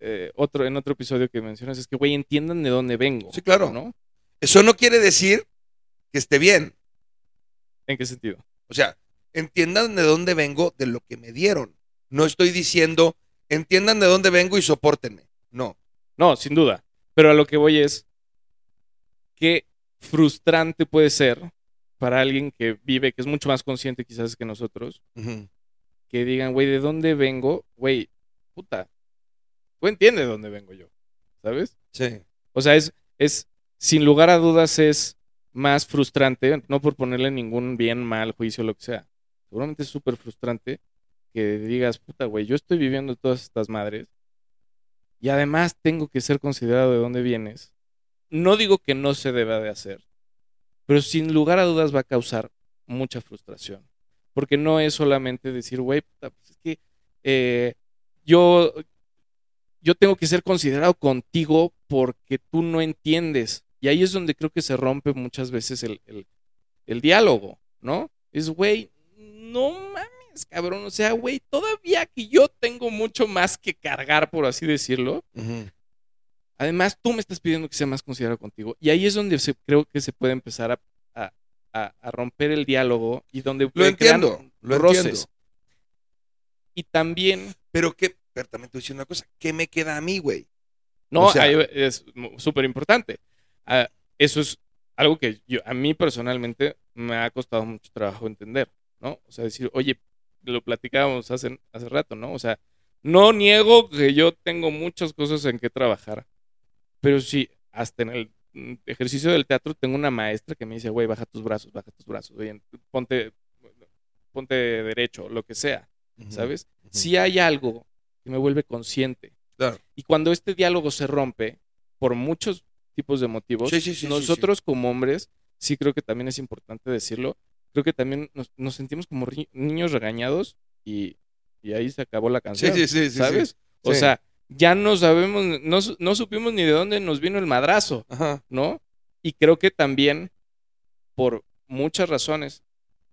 eh, otro, en otro episodio que mencionas, es que, güey, entiendan de dónde vengo. Sí, claro. ¿No? Eso no quiere decir que esté bien. ¿En qué sentido? O sea, entiendan de dónde vengo, de lo que me dieron. No estoy diciendo, entiendan de dónde vengo y soportenme. No. No, sin duda. Pero a lo que voy es, qué frustrante puede ser para alguien que vive, que es mucho más consciente quizás que nosotros, Ujú. Que digan, güey, ¿de dónde vengo? Güey, puta, tú entiendes de dónde vengo yo, ¿sabes? Sí. O sea, es, es, sin lugar a dudas, es más frustrante, no por ponerle ningún bien, mal, juicio, lo que sea. Seguramente es súper frustrante que digas, puta, güey, yo estoy viviendo todas estas madres y además tengo que ser considerado de dónde vienes. No digo que no se deba de hacer, pero sin lugar a dudas va a causar mucha frustración. Porque no es solamente decir, güey, pues es que eh, yo, yo tengo que ser considerado contigo porque tú no entiendes. Y ahí es donde creo que se rompe muchas veces el, el, el diálogo, ¿no? Es, güey, no mames, cabrón. O sea, güey, todavía que yo tengo mucho más que cargar, por así decirlo. Además, tú me estás pidiendo que sea más considerado contigo. Y ahí es donde se, creo que se puede empezar a, a- romper el diálogo y donde Lo entiendo, lo roces. entiendo. Y también, Pero que, pero también te voy a decir una cosa, ¿qué me queda a mí, güey? no, O sea- ahí es súper importante. Ah, eso es algo que yo, a mí personalmente me ha costado mucho trabajo entender, ¿no? O sea, decir, oye, lo platicábamos hace, hace rato, ¿no? O sea, no niego que yo tengo muchas cosas en que trabajar, pero sí, hasta en el ejercicio del teatro tengo una maestra que me dice, güey, baja tus brazos, baja tus brazos, oye, ponte, ponte derecho, lo que sea, ¿sabes? Si hay algo que me vuelve consciente. Claro. Y cuando este diálogo se rompe por muchos tipos de motivos, Sí, sí, sí, sí, nosotros como hombres, sí creo que también es importante decirlo, creo que también nos, nos sentimos como niños regañados y, y ahí se acabó la canción. ¿sabes? O sea, ya no sabemos, no, no supimos ni de dónde nos vino el madrazo, Ajá. ¿no? Y creo que también por muchas razones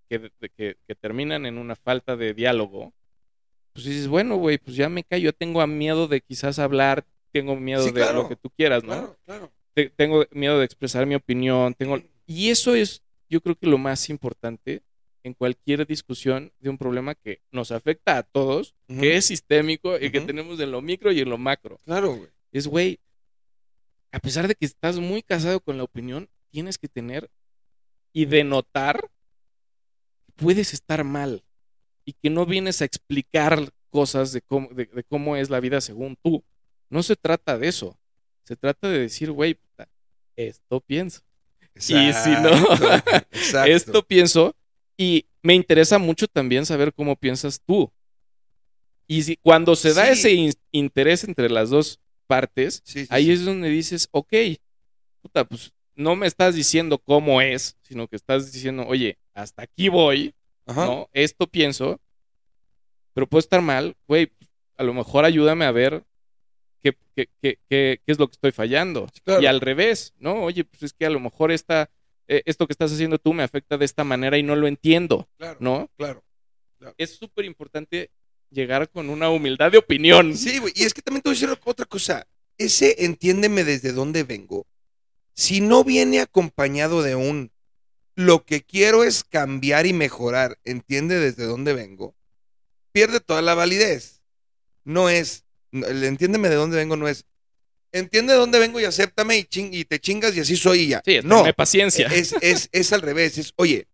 que, que, que terminan en una falta de diálogo, pues dices, bueno, güey, pues ya me callo, yo tengo miedo de quizás hablar, tengo miedo Sí, de claro, lo que tú quieras, ¿no? Claro, claro. Te- tengo miedo de expresar mi opinión, tengo... Y eso es, yo creo que lo más importante en cualquier discusión de un problema que nos afecta a todos, Ujú. que es sistémico y que tenemos en lo micro y en lo macro Claro, güey. es, güey, a pesar de que estás muy casado con la opinión, tienes que tener y denotar que puedes estar mal y que no vienes a explicar cosas de cómo, de, de cómo es la vida según tú. No se trata de eso. Se trata de decir, güey, esto pienso. Y si no, Exacto, exacto. Esto pienso y me interesa mucho también saber cómo piensas tú. Y si cuando se da Sí. ese in- interés entre las dos partes, Sí, sí, ahí es donde dices, ok, puta, pues no me estás diciendo cómo es, sino que estás diciendo, oye, hasta aquí voy, Ajá. ¿no? Esto pienso, pero puedo estar mal, güey, a lo mejor ayúdame a ver qué, qué, qué, qué- es lo que estoy fallando. Claro. Y al revés, ¿no? Oye, pues es que a lo mejor esta, eh, esto que estás haciendo tú me afecta de esta manera y no lo entiendo, Claro, ¿no? claro. Es súper importante llegar con una humildad de opinión. Sí, güey. Y es que también te voy a decir otra cosa. Ese entiéndeme desde dónde vengo. Si no viene acompañado de un lo que quiero es cambiar y mejorar, entiende desde dónde vengo, pierde toda la validez. No es, entiéndeme de dónde vengo no es, entiende de dónde vengo y acéptame y, ching- y te chingas y así soy y ya. Sí, no, paciencia. es, es, es al revés. Es, oye,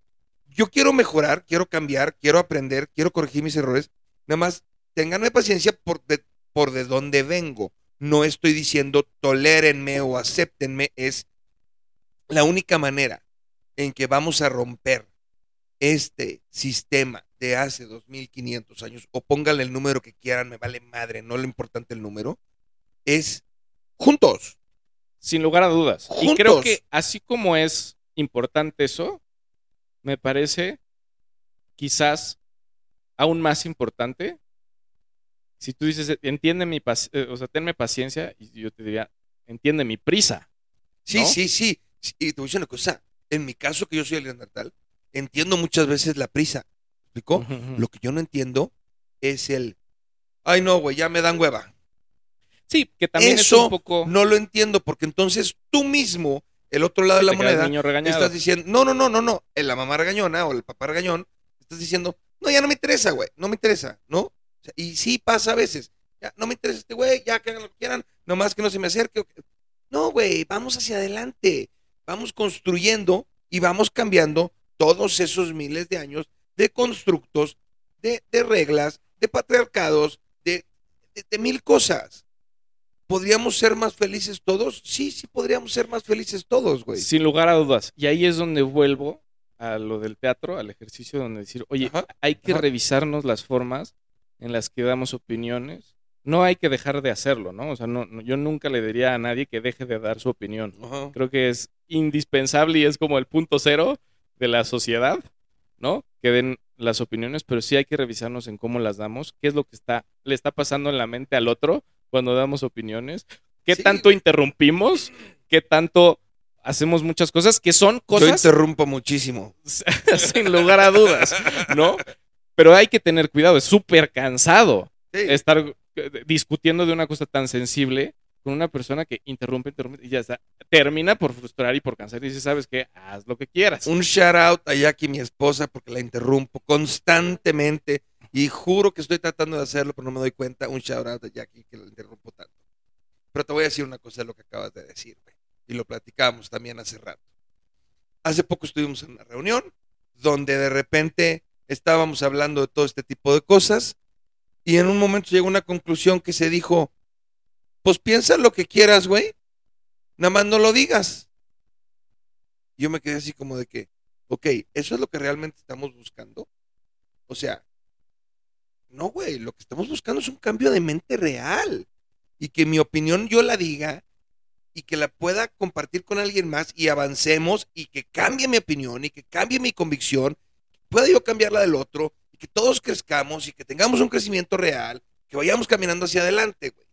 yo quiero mejorar, quiero cambiar, quiero aprender, quiero corregir mis errores. Nada más, ténganme paciencia por de, por de dónde vengo. No estoy diciendo tolérenme o acéptenme. Es la única manera en que vamos a romper este sistema de hace 2500 años, o pónganle el número que quieran, me vale madre, no lo importante el número, es juntos. Sin lugar a dudas. Y creo Juntos. que así como es importante eso, me parece quizás aún más importante. Si tú dices, entiende mi paci- eh, o sea, tenme paciencia, y yo te diría, entiende mi prisa. Sí, ¿no? sí, sí. Y te voy a decir una cosa. En mi caso, que yo soy el natal, entiendo muchas veces la prisa. ¿Me ¿Explicó? Ujú. Lo que yo no entiendo es el. Ay, no, güey, ya me dan hueva. Sí, que también es Eso un poco No lo entiendo, porque entonces tú mismo, el otro lado de la moneda, estás diciendo, no, no, no, no, no, la mamá regañona o el papá regañón, estás diciendo, no, ya no me interesa, güey, no me interesa, ¿no? O sea, y sí pasa a veces, ya no me interesa este güey, ya que hagan lo que quieran, nomás que no se me acerque. No, güey, vamos hacia adelante, vamos construyendo y vamos cambiando todos esos miles de años de constructos de, de reglas, de patriarcados, de, de- de mil cosas. ¿Podríamos ser más felices todos? Sí, sí podríamos ser más felices todos, güey. Sin lugar a dudas. Y ahí es donde vuelvo a lo del teatro, al ejercicio donde decir, oye, Ajá, hay que ajá. revisarnos las formas en las que damos opiniones. No hay que dejar de hacerlo, ¿no? O sea, no, no- yo nunca le diría a nadie que deje de dar su opinión. Ajá. Creo que es indispensable y es como el punto cero de la sociedad, ¿no? Que den las opiniones, pero sí hay que revisarnos en cómo las damos, qué es lo que está, le está pasando en la mente al otro cuando damos opiniones, qué Sí, tanto interrumpimos, qué tanto hacemos muchas cosas que son Yo cosas interrumpo muchísimo. sin lugar a dudas, ¿no? Pero hay que tener cuidado, es súper cansado Sí. estar eh, discutiendo de una cosa tan sensible con una persona que interrumpe, interrumpe y ya está. Termina por frustrar y por cansar y dice, ¿sabes qué? Haz lo que quieras. Un shout out a Jackie, mi esposa, porque la interrumpo constantemente y juro que estoy tratando de hacerlo, pero no me doy cuenta. Un shout out a Jackie que la interrumpo tanto. Pero te voy a decir una cosa de lo que acabas de decir, güey. Y lo platicamos también hace rato. Hace poco estuvimos en una reunión donde de repente estábamos hablando de todo este tipo de cosas y en un momento llegó una conclusión que se dijo, pues piensa lo que quieras, güey. Nada más no lo digas. Yo me quedé así como de que, ok, ¿eso es lo que realmente estamos buscando? O sea, no, güey, lo que estamos buscando es un cambio de mente real. Y que mi opinión yo la diga y que la pueda compartir con alguien más y avancemos y que cambie mi opinión y que cambie mi convicción, pueda yo cambiar la del otro y que todos crezcamos y que tengamos un crecimiento real, que vayamos caminando hacia adelante, güey.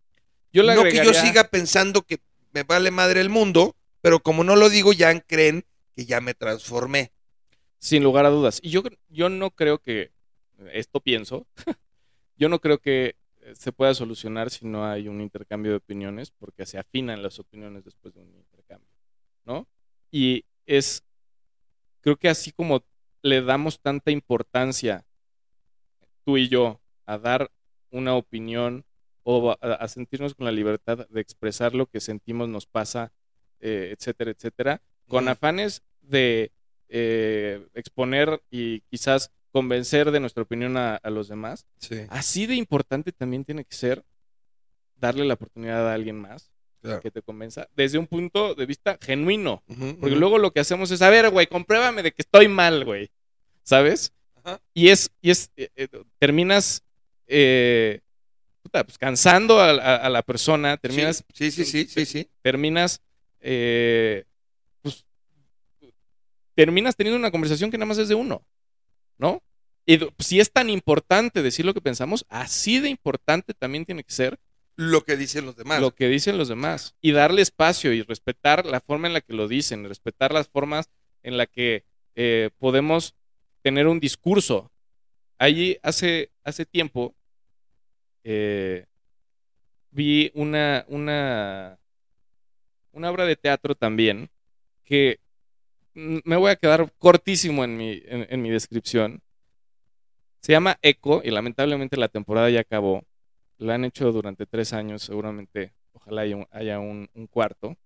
Yo le No que yo siga pensando que me vale madre el mundo, pero como no lo digo, ya creen que ya me transformé. Sin lugar a dudas. Y yo, yo no creo que, esto pienso, yo no creo que eh, se pueda solucionar si no hay un intercambio de opiniones, porque se afinan las opiniones después de un intercambio, ¿no? Y es, creo que así como le damos tanta importancia, tú y yo, a dar una opinión o a, a sentirnos con la libertad de expresar lo que sentimos, nos pasa, eh, etcétera, etcétera, con afanes de eh, exponer y quizás convencer de nuestra opinión a, a los demás, Sí, así de importante también tiene que ser darle la oportunidad a alguien más claro. que te convenza desde un punto de vista genuino. Porque luego lo que hacemos es, a ver, güey, compruébame de que estoy mal, güey. ¿Sabes? Ajá. Y es, y es, eh, eh, terminas, eh, puta, pues, cansando a, a- a la persona, terminas, Sí, sí, sí, sí, sí. terminas, eh, pues, terminas teniendo una conversación que nada más es de uno, ¿no? Y si es tan importante decir lo que pensamos, así de importante también tiene que ser Lo que dicen los demás. lo que dicen los demás y darle espacio y respetar la forma en la que lo dicen, respetar las formas en la que eh, podemos tener un discurso. Allí hace, hace tiempo eh, vi una, una, una obra de teatro también que me voy a quedar cortísimo en mi, en- en mi descripción. Se llama Echo y lamentablemente la temporada ya acabó. La han hecho durante tres años, seguramente. Ojalá haya un, haya un- un cuarto.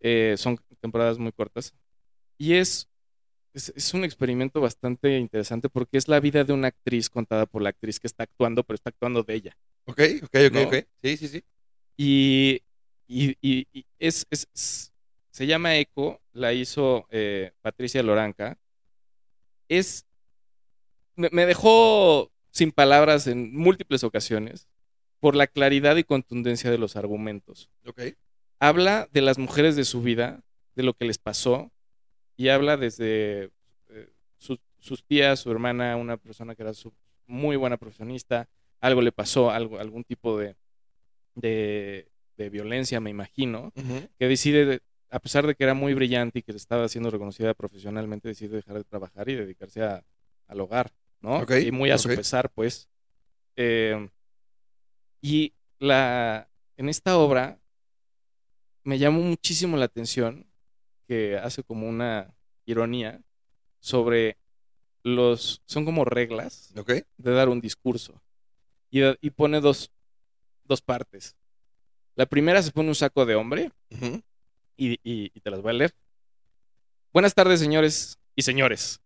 Eh, son temporadas muy cortas. Y es, es, es un experimento bastante interesante porque es la vida de una actriz contada por la actriz que está actuando, pero está actuando de ella. Ok, ok, ok, ¿No? ok. Sí, sí, sí. Y, y- y- y es, es- es- se llama Eco, la hizo eh, Patricia Loranca. Es, me, me dejó sin palabras en múltiples ocasiones por la claridad y contundencia de los argumentos. Habla de las mujeres de su vida, de lo que les pasó, y habla desde eh, su- sus tías, su hermana, una persona que era su- muy buena profesionista, algo le pasó, algo, algún tipo de, de, de violencia, me imagino, que decide, de- a pesar de que era muy brillante y que estaba siendo reconocida profesionalmente, decide dejar de trabajar y dedicarse a- al hogar, ¿no? Y muy a su pesar, pues. Eh, y la, en esta obra me llamó muchísimo la atención que hace como una ironía sobre los, son como reglas de dar un discurso. Y, y pone dos, dos partes. La primera se pone un saco de hombre Ujú. Y, y- y te las voy a leer. Buenas tardes, señores y señores.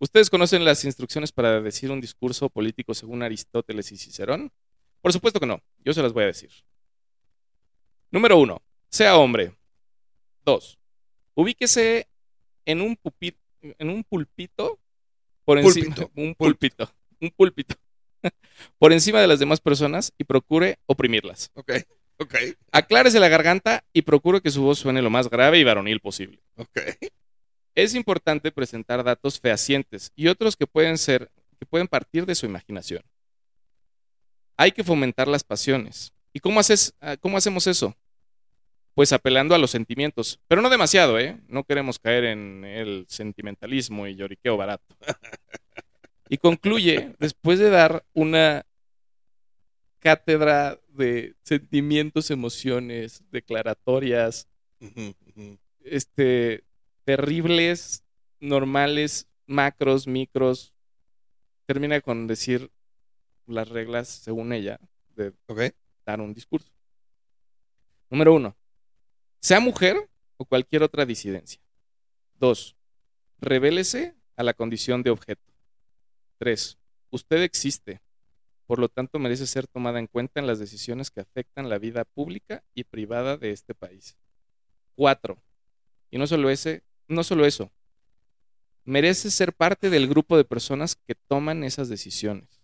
¿Ustedes conocen las instrucciones para decir un discurso político según Aristóteles y Cicerón? Por supuesto que no. Yo se las voy a decir. Número uno, sea hombre. Dos, ubíquese en un, pupi- en un pulpito por encima. Un pulpito. Un púlpito. por encima de las demás personas y procure oprimirlas. Ok, ok, Aclárese la garganta y procure que su voz suene lo más grave y varonil posible. ok. Es importante presentar datos fehacientes y otros que pueden ser que pueden partir de su imaginación. Hay que fomentar las pasiones. ¿Y cómo haces ah, cómo hacemos eso? Pues apelando a los sentimientos, pero no demasiado, ¿eh? No queremos caer en el sentimentalismo y lloriqueo barato. Y concluye después de dar una cátedra de sentimientos, emociones, declaratorias, este, terribles, normales, macros, micros. Termina con decir las reglas, según ella, de dar un discurso. Número uno, sea mujer o cualquier otra disidencia. Dos, revélese a la condición de objeto. Tres, usted existe, por lo tanto merece ser tomada en cuenta en las decisiones que afectan la vida pública y privada de este país. Cuatro, y no solo ese, no solo eso, merece ser parte del grupo de personas que toman esas decisiones.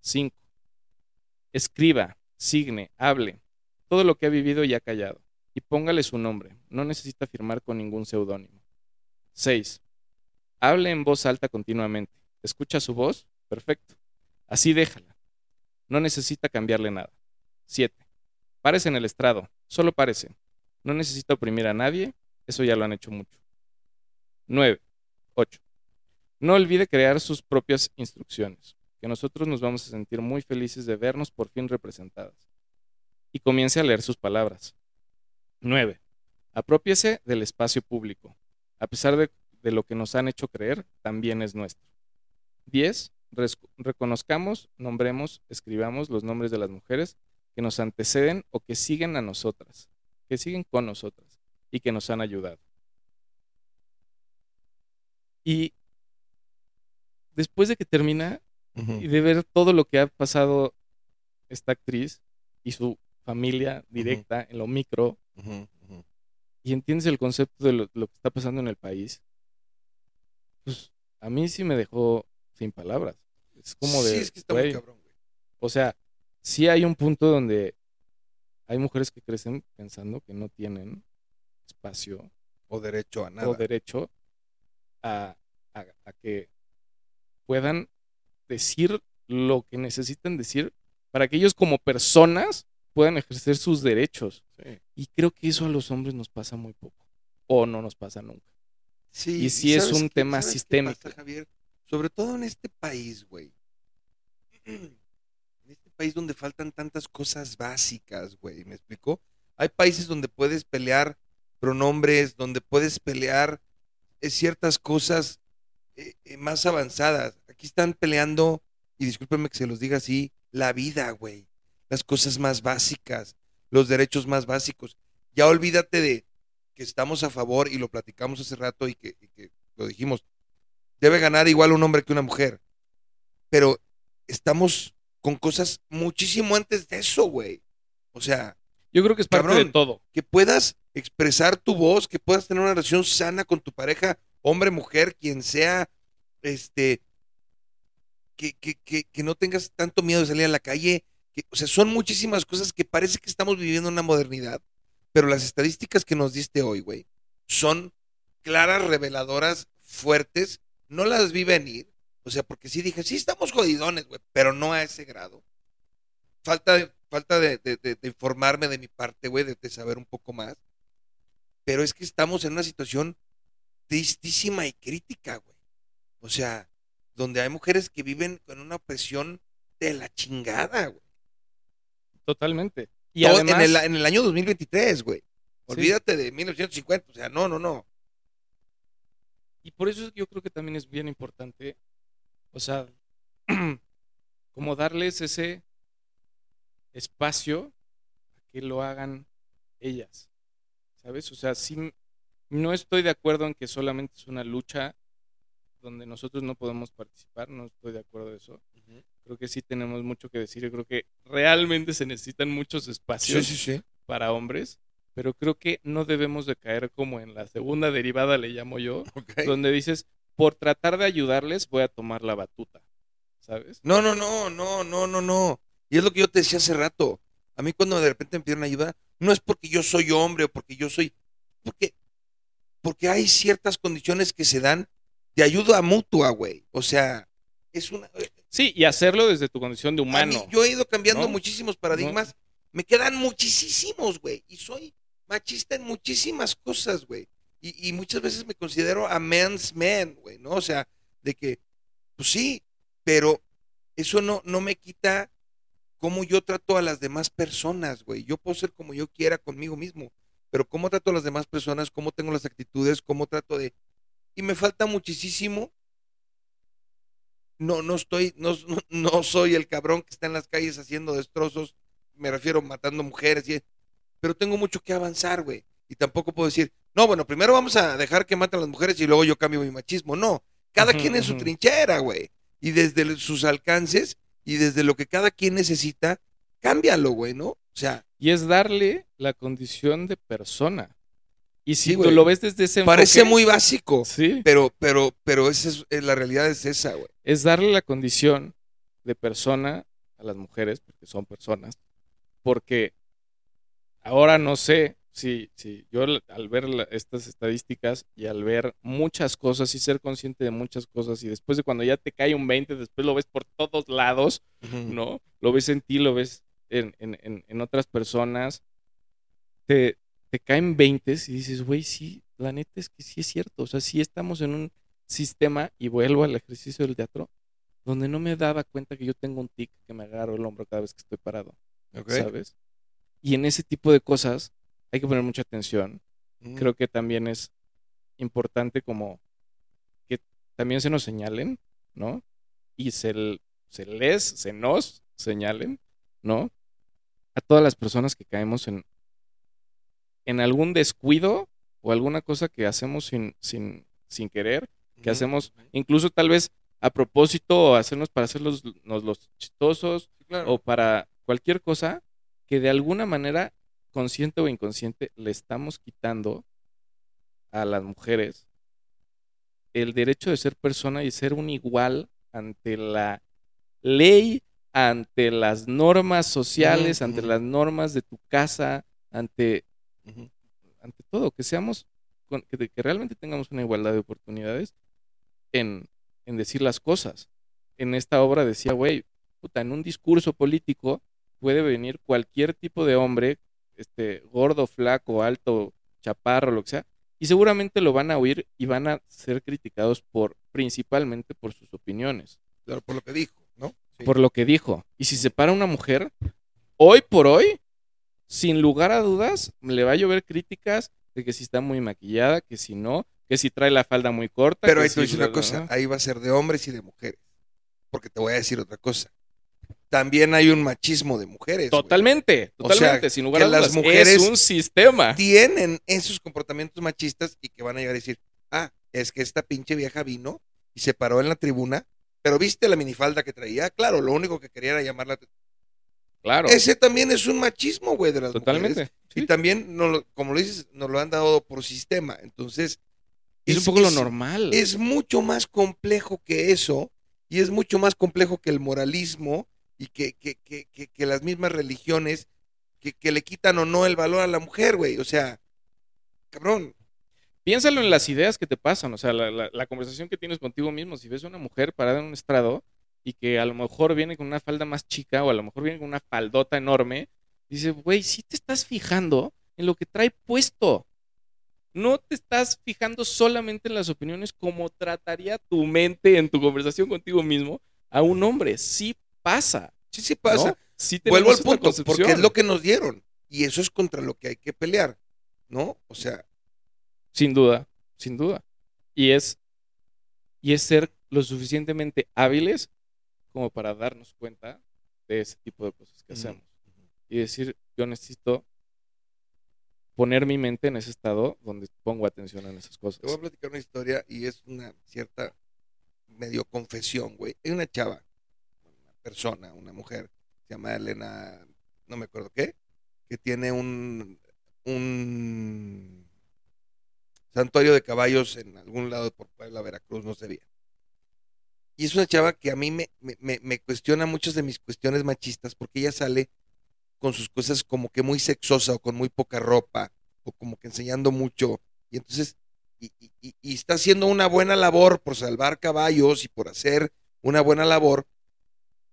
Cinco, escriba, signe, hable, todo lo que ha vivido y ha callado, y póngale su nombre, no necesita firmar con ningún seudónimo. 6. Hable en voz alta continuamente. ¿Escucha su voz? Perfecto. Así déjala. No necesita cambiarle nada. 7. Párese en el estrado, solo párese. No necesita oprimir a nadie, eso ya lo han hecho mucho. 9. 8. No olvide crear sus propias instrucciones, que nosotros nos vamos a sentir muy felices de vernos por fin representadas. Y comience a leer sus palabras. 9. Apropiese del espacio público. A pesar de, de lo que nos han hecho creer, también es nuestro. 10. Reconozcamos, nombremos, escribamos los nombres de las mujeres que nos anteceden o que siguen a nosotras, que siguen con nosotras y que nos han ayudado. Y después de que termina y de ver todo lo que ha pasado esta actriz y su familia directa en lo micro, ujú. y entiendes el concepto de lo, lo que está pasando en el país, pues a mí sí me dejó sin palabras. Es como de, Sí, es que está muy cabrón, güey. o sea, sí hay un punto donde hay mujeres que crecen pensando que no tienen espacio O derecho a nada. o derecho a, a- a que puedan decir lo que necesitan decir para que ellos como personas puedan ejercer sus derechos. Sí. Y creo que eso a los hombres nos pasa muy poco. O no nos pasa nunca. Sí, Y sí es ¿sabes un qué- tema sistémico. pasa, Javier? Sobre todo en este país, güey. En este país donde faltan tantas cosas básicas, güey. ¿Me explicó? Hay países donde puedes pelear pronombres, donde puedes pelear eh, ciertas cosas eh, eh, más avanzadas. Aquí están peleando, y discúlpenme que se los diga así, la vida, güey. Las cosas más básicas, los derechos más básicos. Ya olvídate de que estamos a favor y lo platicamos hace rato y que, y que lo dijimos. Debe ganar igual un hombre que una mujer. Pero estamos con cosas muchísimo antes de eso, güey. O sea, Yo creo que es parte Cabrón. de todo. que puedas expresar tu voz, que puedas tener una relación sana con tu pareja, hombre, mujer, quien sea, este, que, que, que, que no tengas tanto miedo de salir a la calle. Que, o sea, son muchísimas cosas que parece que estamos viviendo una modernidad, pero las estadísticas que nos diste hoy, güey, son claras, reveladoras, fuertes. No las vi venir. O sea, porque sí dije, sí estamos jodidones, güey, pero no a ese grado. Falta de, falta de, de- de- de informarme de mi parte, güey, de, saber un poco más. Pero es que estamos en una situación tristísima y crítica, güey. O sea, donde hay mujeres que viven con una opresión de la chingada, güey. Totalmente. Y Todo además, en, el, en el año 2023, güey. Olvídate de 1950, o sea, no, no, no. Y por eso yo creo que también es bien importante, o sea, como darles ese espacio a que lo hagan ellas, ¿sabes? O sea, sí, no estoy de acuerdo en que solamente es una lucha donde nosotros no podemos participar, no estoy de acuerdo de eso. Creo que sí tenemos mucho que decir. Yo creo que realmente se necesitan muchos Sí, espacios sí, sí. para hombres, pero creo que no debemos de caer como en la segunda derivada, le llamo yo, donde dices, por tratar de ayudarles voy a tomar la batuta, ¿sabes? No, no, no, no, no, no, no. Y es lo que yo te decía hace rato. A mí cuando de repente me piden ayuda, no es porque yo soy hombre o porque yo soy, porque, porque hay ciertas condiciones que se dan de ayuda mutua, güey. O sea, es una. Sí, y hacerlo desde tu condición de mí- humano. yo he ido cambiando ¿no? muchísimos paradigmas. Me quedan muchísimos, güey. Y soy machista en muchísimas cosas, güey. Y, y muchas veces me considero a man's man, güey, ¿no? O sea, de que, pues sí, pero eso no, no me quita cómo yo trato a las demás personas, güey. Yo puedo ser como yo quiera conmigo mismo, pero cómo trato a las demás personas, cómo tengo las actitudes, cómo trato de... Y me falta muchísimo. No, no estoy, no, no, soy el cabrón que está en las calles haciendo destrozos, me refiero matando mujeres, y, pero tengo mucho que avanzar, güey. Y tampoco puedo decir, no, bueno, primero vamos a dejar que maten a las mujeres y luego yo cambio mi machismo. No, cada quien en su trinchera, güey. Y desde sus alcances y desde lo que cada quien necesita, cámbialo, güey, ¿no? O sea, Y es darle la condición de persona. Y si Sí, tú lo ves desde ese parece enfoque, muy básico, Sí, pero, pero, pero esa es, la realidad es esa, güey. es darle la condición de persona a las mujeres, porque son personas. Porque ahora no sé si, si yo al- ver la- estas estadísticas y al ver muchas cosas y ser consciente de muchas cosas y después de cuando ya te cae un 20, después lo ves por todos lados, ¿no? Lo ves en ti, lo ves en, en- en- en otras personas, te, te caen 20 y dices, güey, sí, la neta es que sí es cierto, o sea, sí estamos en un sistema, y vuelvo al ejercicio del teatro, donde no me daba cuenta que yo tengo un tic que me agarro el hombro cada vez que estoy parado, Ok. ¿sabes? Y en ese tipo de cosas hay que poner mucha atención. Ujú. Creo que también es importante como que también se nos señalen, ¿no? Y se, se les, se nos señalen, ¿no? A todas las personas que caemos en, en algún descuido o alguna cosa que hacemos sin, sin, sin querer, que hacemos incluso tal vez a propósito o hacernos para hacerlos nos los chistosos Sí, claro. o para cualquier cosa que de alguna manera, consciente o inconsciente, le estamos quitando a las mujeres el derecho de ser persona y ser un igual ante la ley, ante las normas sociales, ante las normas de tu casa, ante, ante todo, que seamos, que realmente tengamos una igualdad de oportunidades en, en decir las cosas. En esta obra decía, güey, puta, en un discurso político puede venir cualquier tipo de hombre, este, gordo, flaco, alto, chaparro, lo que sea, y seguramente lo van a oír y van a ser criticados por, principalmente por sus opiniones, Claro, por lo que dijo, ¿no? Sí. por lo que dijo. Y si se para una mujer, hoy por hoy, sin lugar a dudas, le va a llover críticas de que si está muy maquillada, que si no, que si trae la falda muy corta. Pero ahí te voy a si decir una cosa, ahí va a ser de hombres y de mujeres. Porque te voy a decir otra cosa. También hay un machismo de mujeres. güey. Totalmente, O sea, totalmente, sin lugar que a dudas. las mujeres es un sistema. Tienen esos comportamientos machistas y que van a llegar a decir, ah, es que esta pinche vieja vino y se paró en la tribuna, pero viste la minifalda que traía. Claro, lo único que quería era llamar la atención. Claro, Ese también es un machismo, güey, de las mujeres. totalmente. Y sí. también, nos como lo dices, nos lo han dado por sistema. Entonces, Es un poco lo normal. es mucho más complejo que eso y es mucho más complejo que el moralismo y que, que, que, que, las mismas religiones que, le quitan o no el valor a la mujer, güey. O sea, cabrón. Piénsalo en las ideas que te pasan, o sea, la, la- conversación que tienes contigo mismo. Si ves a una mujer parada en un estrado y que a lo mejor viene con una falda más chica o a lo mejor viene con una faldota enorme, dices, güey, sí te estás fijando en lo que trae puesto. No te estás fijando solamente en las opiniones como trataría tu mente en tu conversación contigo mismo a un hombre. Sí pasa. Sí, sí pasa. ¿no? Sí Vuelvo al punto, porque es lo que nos dieron. Y eso es contra lo que hay que pelear, ¿no? O sea, Sin duda, sin duda. Y es, y es ser lo suficientemente hábiles como para darnos cuenta de ese tipo de cosas que hacemos. Y decir, yo necesito poner mi mente en ese estado donde pongo atención en esas cosas. te voy a platicar una historia y es una cierta medio confesión, güey. Hay una chava, persona, una mujer, se llama Elena, no me acuerdo qué, que tiene un, santuario de caballos en algún lado por Puebla, Veracruz, no sé bien. Y es una chava que a mí me, cuestiona muchas de mis cuestiones machistas porque ella sale con sus cosas como que muy sexosa o con muy poca ropa o como que enseñando mucho. Y entonces, y, está haciendo una buena labor por salvar caballos y por hacer una buena labor,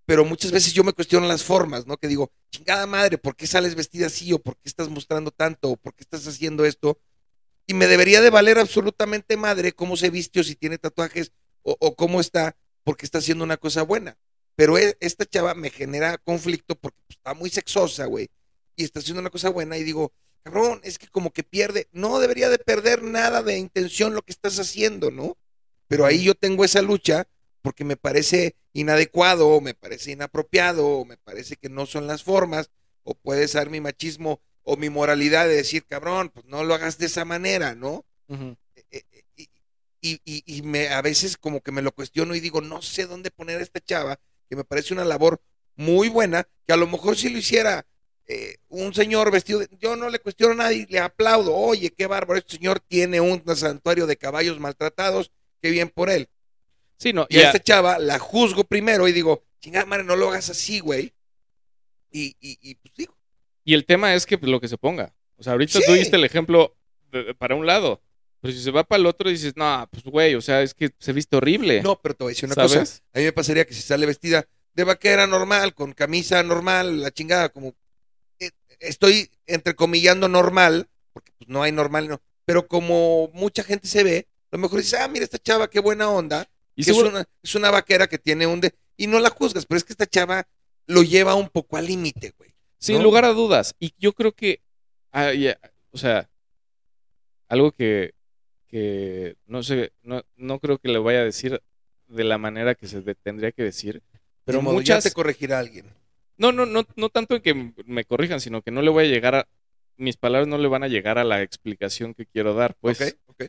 pero muchas veces yo me cuestiono las formas, ¿no? Que digo, chingada madre, ¿por qué sales vestida así? ¿O por qué estás mostrando tanto? ¿O por qué estás haciendo esto? Y me debería de valer absolutamente madre cómo se viste o si tiene tatuajes o, o cómo está, porque está haciendo una cosa buena. Pero e, esta chava me genera conflicto porque pues, está muy sexosa, güey. Y está haciendo una cosa buena y digo, cabrón, es que como que pierde, no debería de perder nada de intención lo que estás haciendo, ¿no? Pero ahí yo tengo esa lucha porque me parece inadecuado, me parece inapropiado, o me parece que no son las formas, o puede ser mi machismo o mi moralidad de decir, cabrón, pues no lo hagas de esa manera, ¿no? Uh -huh. y, y, y, me, a veces como que me lo cuestiono y digo, no sé dónde poner a esta chava, que me parece una labor muy buena, que a lo mejor si lo hiciera eh, un señor vestido, de, yo no le cuestiono a nadie, le aplaudo, oye, qué bárbaro, este señor tiene un santuario de caballos maltratados, qué bien por él. Sí, no, y a esta chava la juzgo primero y digo, chingada madre, no lo hagas así, güey. Y, y, y, pues digo. Y el tema es que pues, lo que se ponga. O sea, ahorita sí. tú diste el ejemplo de, para un lado. Pero si se va para el otro, dices, no, pues güey, o sea, es que se viste horrible. No, pero te voy a decir una ¿sabes? cosa. A mí me pasaría que si sale vestida de vaquera normal, con camisa normal, la chingada, como eh, estoy entrecomillando normal, porque pues no hay normal, no, pero como mucha gente se ve, a lo mejor dices, ah, mira esta chava, qué buena onda. Y es, una, es una vaquera que tiene un... De, y no la juzgas, pero es que esta chava lo lleva un poco al límite, güey. Sin ¿no? lugar a dudas. Y yo creo que, ah, yeah, o sea, algo que, que no sé, no, no creo que le vaya a decir de la manera que se tendría que decir. Pero modo, muchas... ya te corregirá alguien. No, no, no, no tanto en que me corrijan, sino que no le voy a llegar a. Mis palabras no le van a llegar a la explicación que quiero dar, pues. Ok, ok.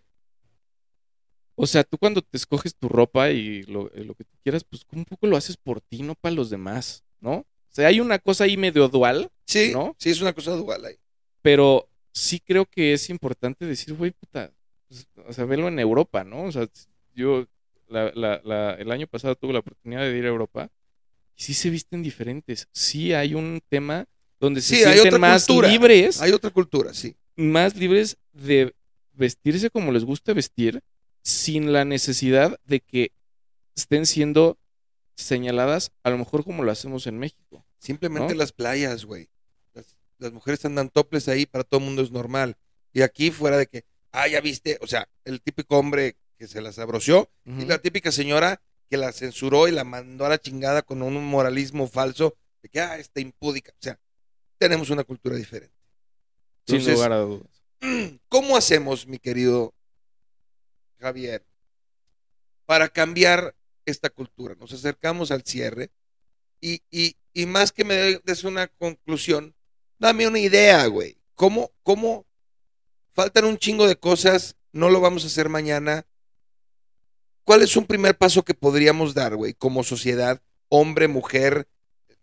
O sea, tú cuando te escoges tu ropa y lo, lo que tú quieras, pues un poco lo haces por ti, no para los demás, ¿no? O sea, hay una cosa ahí medio dual, Sí, ¿no? sí, es una cosa dual ahí. Pero sí creo que es importante decir, güey, puta, pues, o sea, verlo en Europa, ¿no? O sea, yo la, la, la, el año pasado tuve la oportunidad de ir a Europa y sí se visten diferentes. Sí hay un tema donde se Sí, hay sienten otra más cultura. libres, Hay otra cultura, sí. más libres de vestirse como les gusta vestir, sin la necesidad de que estén siendo señaladas, a lo mejor como lo hacemos en México. Simplemente ¿No? las playas, güey. Las, las mujeres andan toples ahí, para todo el mundo es normal. Y aquí fuera de que, ah, ya viste, o sea, el típico hombre que se las abroció y la típica señora que la censuró y la mandó a la chingada con un moralismo falso de que, ah, está impúdica. O sea, tenemos una cultura diferente. Sin lugar a dudas. ¿Cómo hacemos, mi querido Javier, para cambiar esta cultura? Nos acercamos al cierre y, y, más que me des una conclusión, dame una idea, güey. ¿Cómo, ¿Cómo faltan un chingo de cosas? No lo vamos a hacer mañana. ¿Cuál es un primer paso que podríamos dar, güey, como sociedad, hombre, mujer,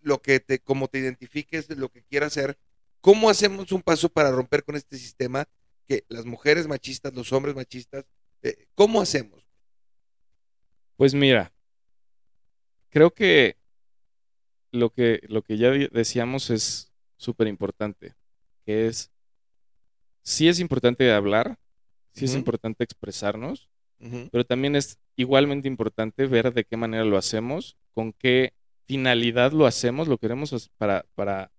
lo que te, como te identifiques, lo que quieras hacer? ¿Cómo hacemos un paso para romper con este sistema que las mujeres machistas, los hombres machistas, ¿cómo hacemos? Pues mira, creo que lo que, lo que ya decíamos es súper importante, que es, sí es importante hablar, sí es importante expresarnos, pero también es igualmente importante ver de qué manera lo hacemos, con qué finalidad lo hacemos, lo queremos para, para,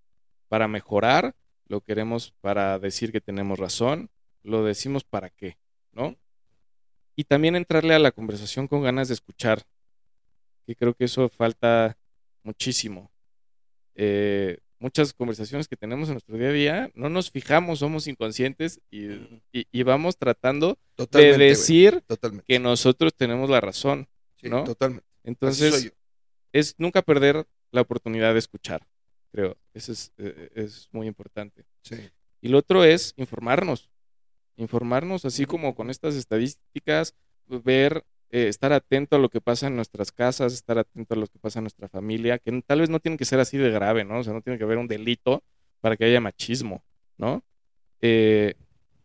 para mejorar, lo queremos para decir que tenemos razón, lo decimos para qué, ¿no? Y también entrarle a la conversación con ganas de escuchar, que creo que eso falta muchísimo. Eh, muchas conversaciones que tenemos en nuestro día a día, no nos fijamos, somos inconscientes y, y- y vamos tratando Totalmente. de decir que nosotros tenemos la razón. Sí, ¿no? Totalmente. Entonces, es nunca perder la oportunidad de escuchar, creo. Eso es, eh, es muy importante. Sí. Y lo otro es informarnos. Informarnos, así como con estas estadísticas, ver eh, estar atento a lo que pasa en nuestras casas, estar atento a lo que pasa en nuestra familia, que tal vez no tiene que ser así de grave, ¿no? O sea, no tiene que haber un delito para que haya machismo, ¿no? Eh,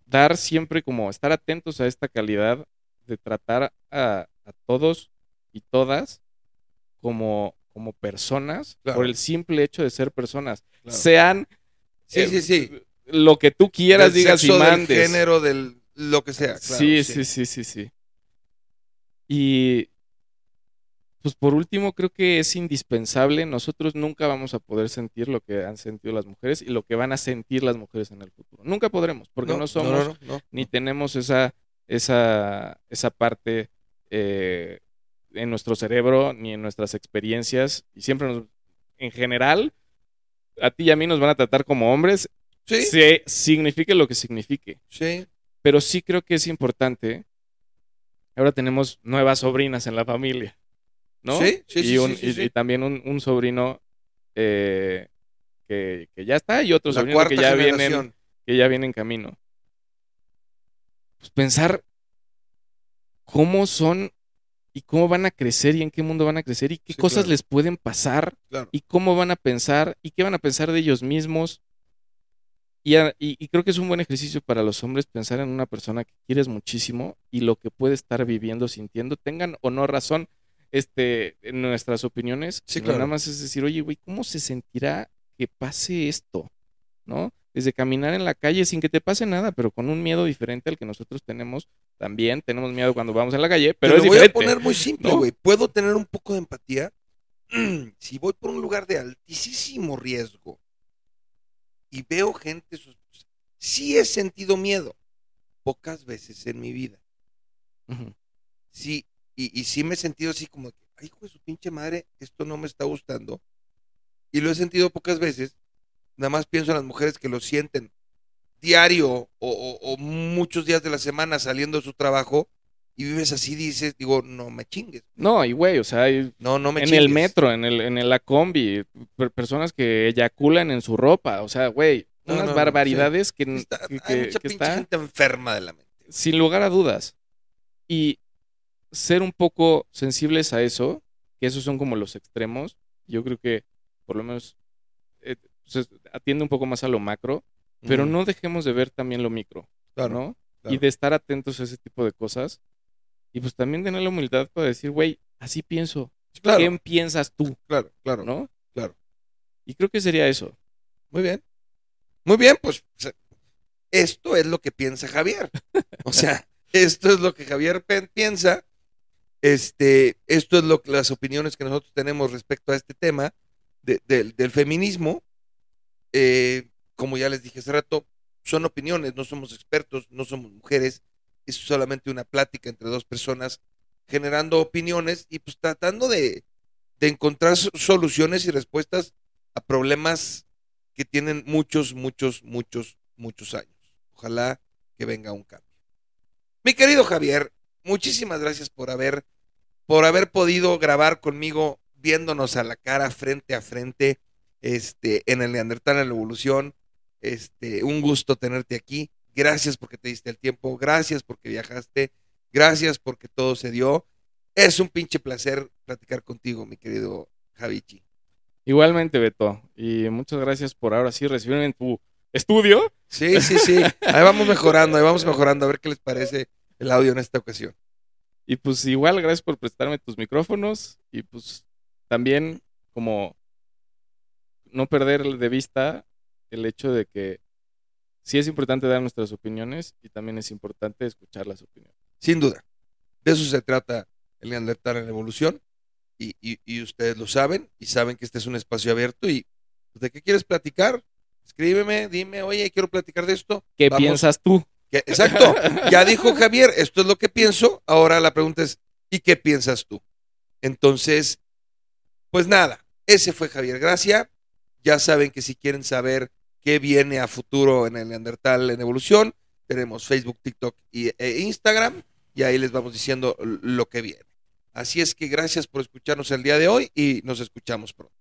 dar siempre como estar atentos a esta calidad de tratar a, a todos y todas como, como personas Claro. por el simple hecho de ser personas. Claro. Sean Sí, eh, sí, sí. Lo que tú quieras, Del digas y sexo, del mandes. género, del lo que sea. claro, sí, sí, sí, sí, sí. Y pues por último, creo que es indispensable. Nosotros nunca vamos a poder sentir lo que han sentido las mujeres y lo que van a sentir las mujeres en el futuro. Nunca podremos, porque no, somos no, no, no. ni tenemos esa, esa, esa parte eh, en nuestro cerebro ni en nuestras experiencias. Y siempre nos, en general, a ti y a mí nos van a tratar como hombres, Sí, se- signifique lo que signifique. sí. Pero sí creo que es importante. Ahora tenemos nuevas sobrinas en la familia, ¿no? Sí, sí, y, sí, un- sí, sí, y- también un, un sobrino eh, que, que ya está y otro La sobrino que ya vienen que ya viene en camino. Pues pensar cómo son y cómo van a crecer y en qué mundo van a crecer y qué Sí, cosas claro. les pueden pasar Claro. y cómo van a pensar y qué van a pensar de ellos mismos. Y, a- y- y creo que es un buen ejercicio para los hombres pensar en una persona que quieres muchísimo y lo que puede estar viviendo, sintiendo, tengan o no razón este, en nuestras opiniones. Sí, claro. Nada más es decir, oye, güey, ¿cómo se sentirá que pase esto? ¿No? Desde caminar en la calle sin que te pase nada, pero con un miedo diferente al que nosotros tenemos. También tenemos miedo cuando vamos en la calle, pero Te es lo voy diferente. a poner muy simple, ¿no? güey. Puedo tener un poco de empatía si voy por un lugar de altísimo riesgo y veo gente sospechosa. Sí he sentido miedo, pocas veces en mi vida. Sí, y, y sí me he sentido así como ay, hijo de su pinche madre, esto no me está gustando. Y lo he sentido pocas veces. Nada más pienso en las mujeres que lo sienten diario o, o- o muchos días de la semana saliendo de su trabajo y vives así, dices, digo, no me chingues. No, y güey, o sea, No, no me en chingues. el metro, en el, en la combi, per- personas que eyaculan en su ropa, o sea, güey, unas no, no, barbaridades que, Está- que- hay mucha que pinche está gente enferma de la mente. sin lugar a dudas. Y ser un poco sensibles a eso, que esos son como los extremos, yo creo que por lo menos eh, se atiende un poco más a lo macro, pero Mm, no dejemos de ver también lo micro, claro, ¿no? claro. Y de estar atentos a ese tipo de cosas. Y pues también tener la humildad para decir, güey, así pienso. Claro, ¿Qué piensas tú? claro, claro. ¿No? claro. Y creo que sería eso. Muy bien. Muy bien, pues esto es lo que piensa Javier. O sea, esto es lo que Javier piensa. Este, esto es lo que las opiniones que nosotros tenemos respecto a este tema de- del- del feminismo. Eh, como ya les dije hace rato, son opiniones, no somos expertos, no somos mujeres. Es solamente una plática entre dos personas generando opiniones y pues tratando de, de encontrar so- soluciones y respuestas a problemas que tienen muchos, muchos, muchos, muchos años. Ojalá que venga un cambio. Mi querido Javier, muchísimas gracias por haber, por haber podido grabar conmigo viéndonos a la cara frente a frente este, en el Neandertal en la evolución. Este, un gusto tenerte aquí. Gracias porque te diste el tiempo. Gracias porque viajaste. Gracias porque todo se dio. Es un pinche placer platicar contigo, mi querido Javichi. Igualmente, Beto. Y muchas gracias por ahora sí recibirme en tu estudio. Sí, sí, sí. Ahí vamos mejorando, ahí vamos mejorando. A ver qué les parece el audio en esta ocasión. Y pues igual, gracias por prestarme tus micrófonos. Y pues también como no perder de vista el hecho de que sí es importante dar nuestras opiniones y también es importante escuchar las opiniones. Sin duda. De eso se trata el Neandertal en la evolución. Y, y- y ustedes lo saben y saben que este es un espacio abierto. ¿Y pues, de qué quieres platicar? Escríbeme, dime, oye, quiero platicar de esto. ¿Qué Vamos. piensas tú? Exacto. Ya dijo Javier, esto es lo que pienso. Ahora la pregunta es, ¿y qué piensas tú? Entonces, pues nada, ese fue Javier Gracia. Ya saben que si quieren saber qué viene a futuro en el Neandertal en evolución, tenemos Facebook, TikTok y, e Instagram y ahí les vamos diciendo lo que viene. Así es que gracias por escucharnos el día de hoy y nos escuchamos pronto.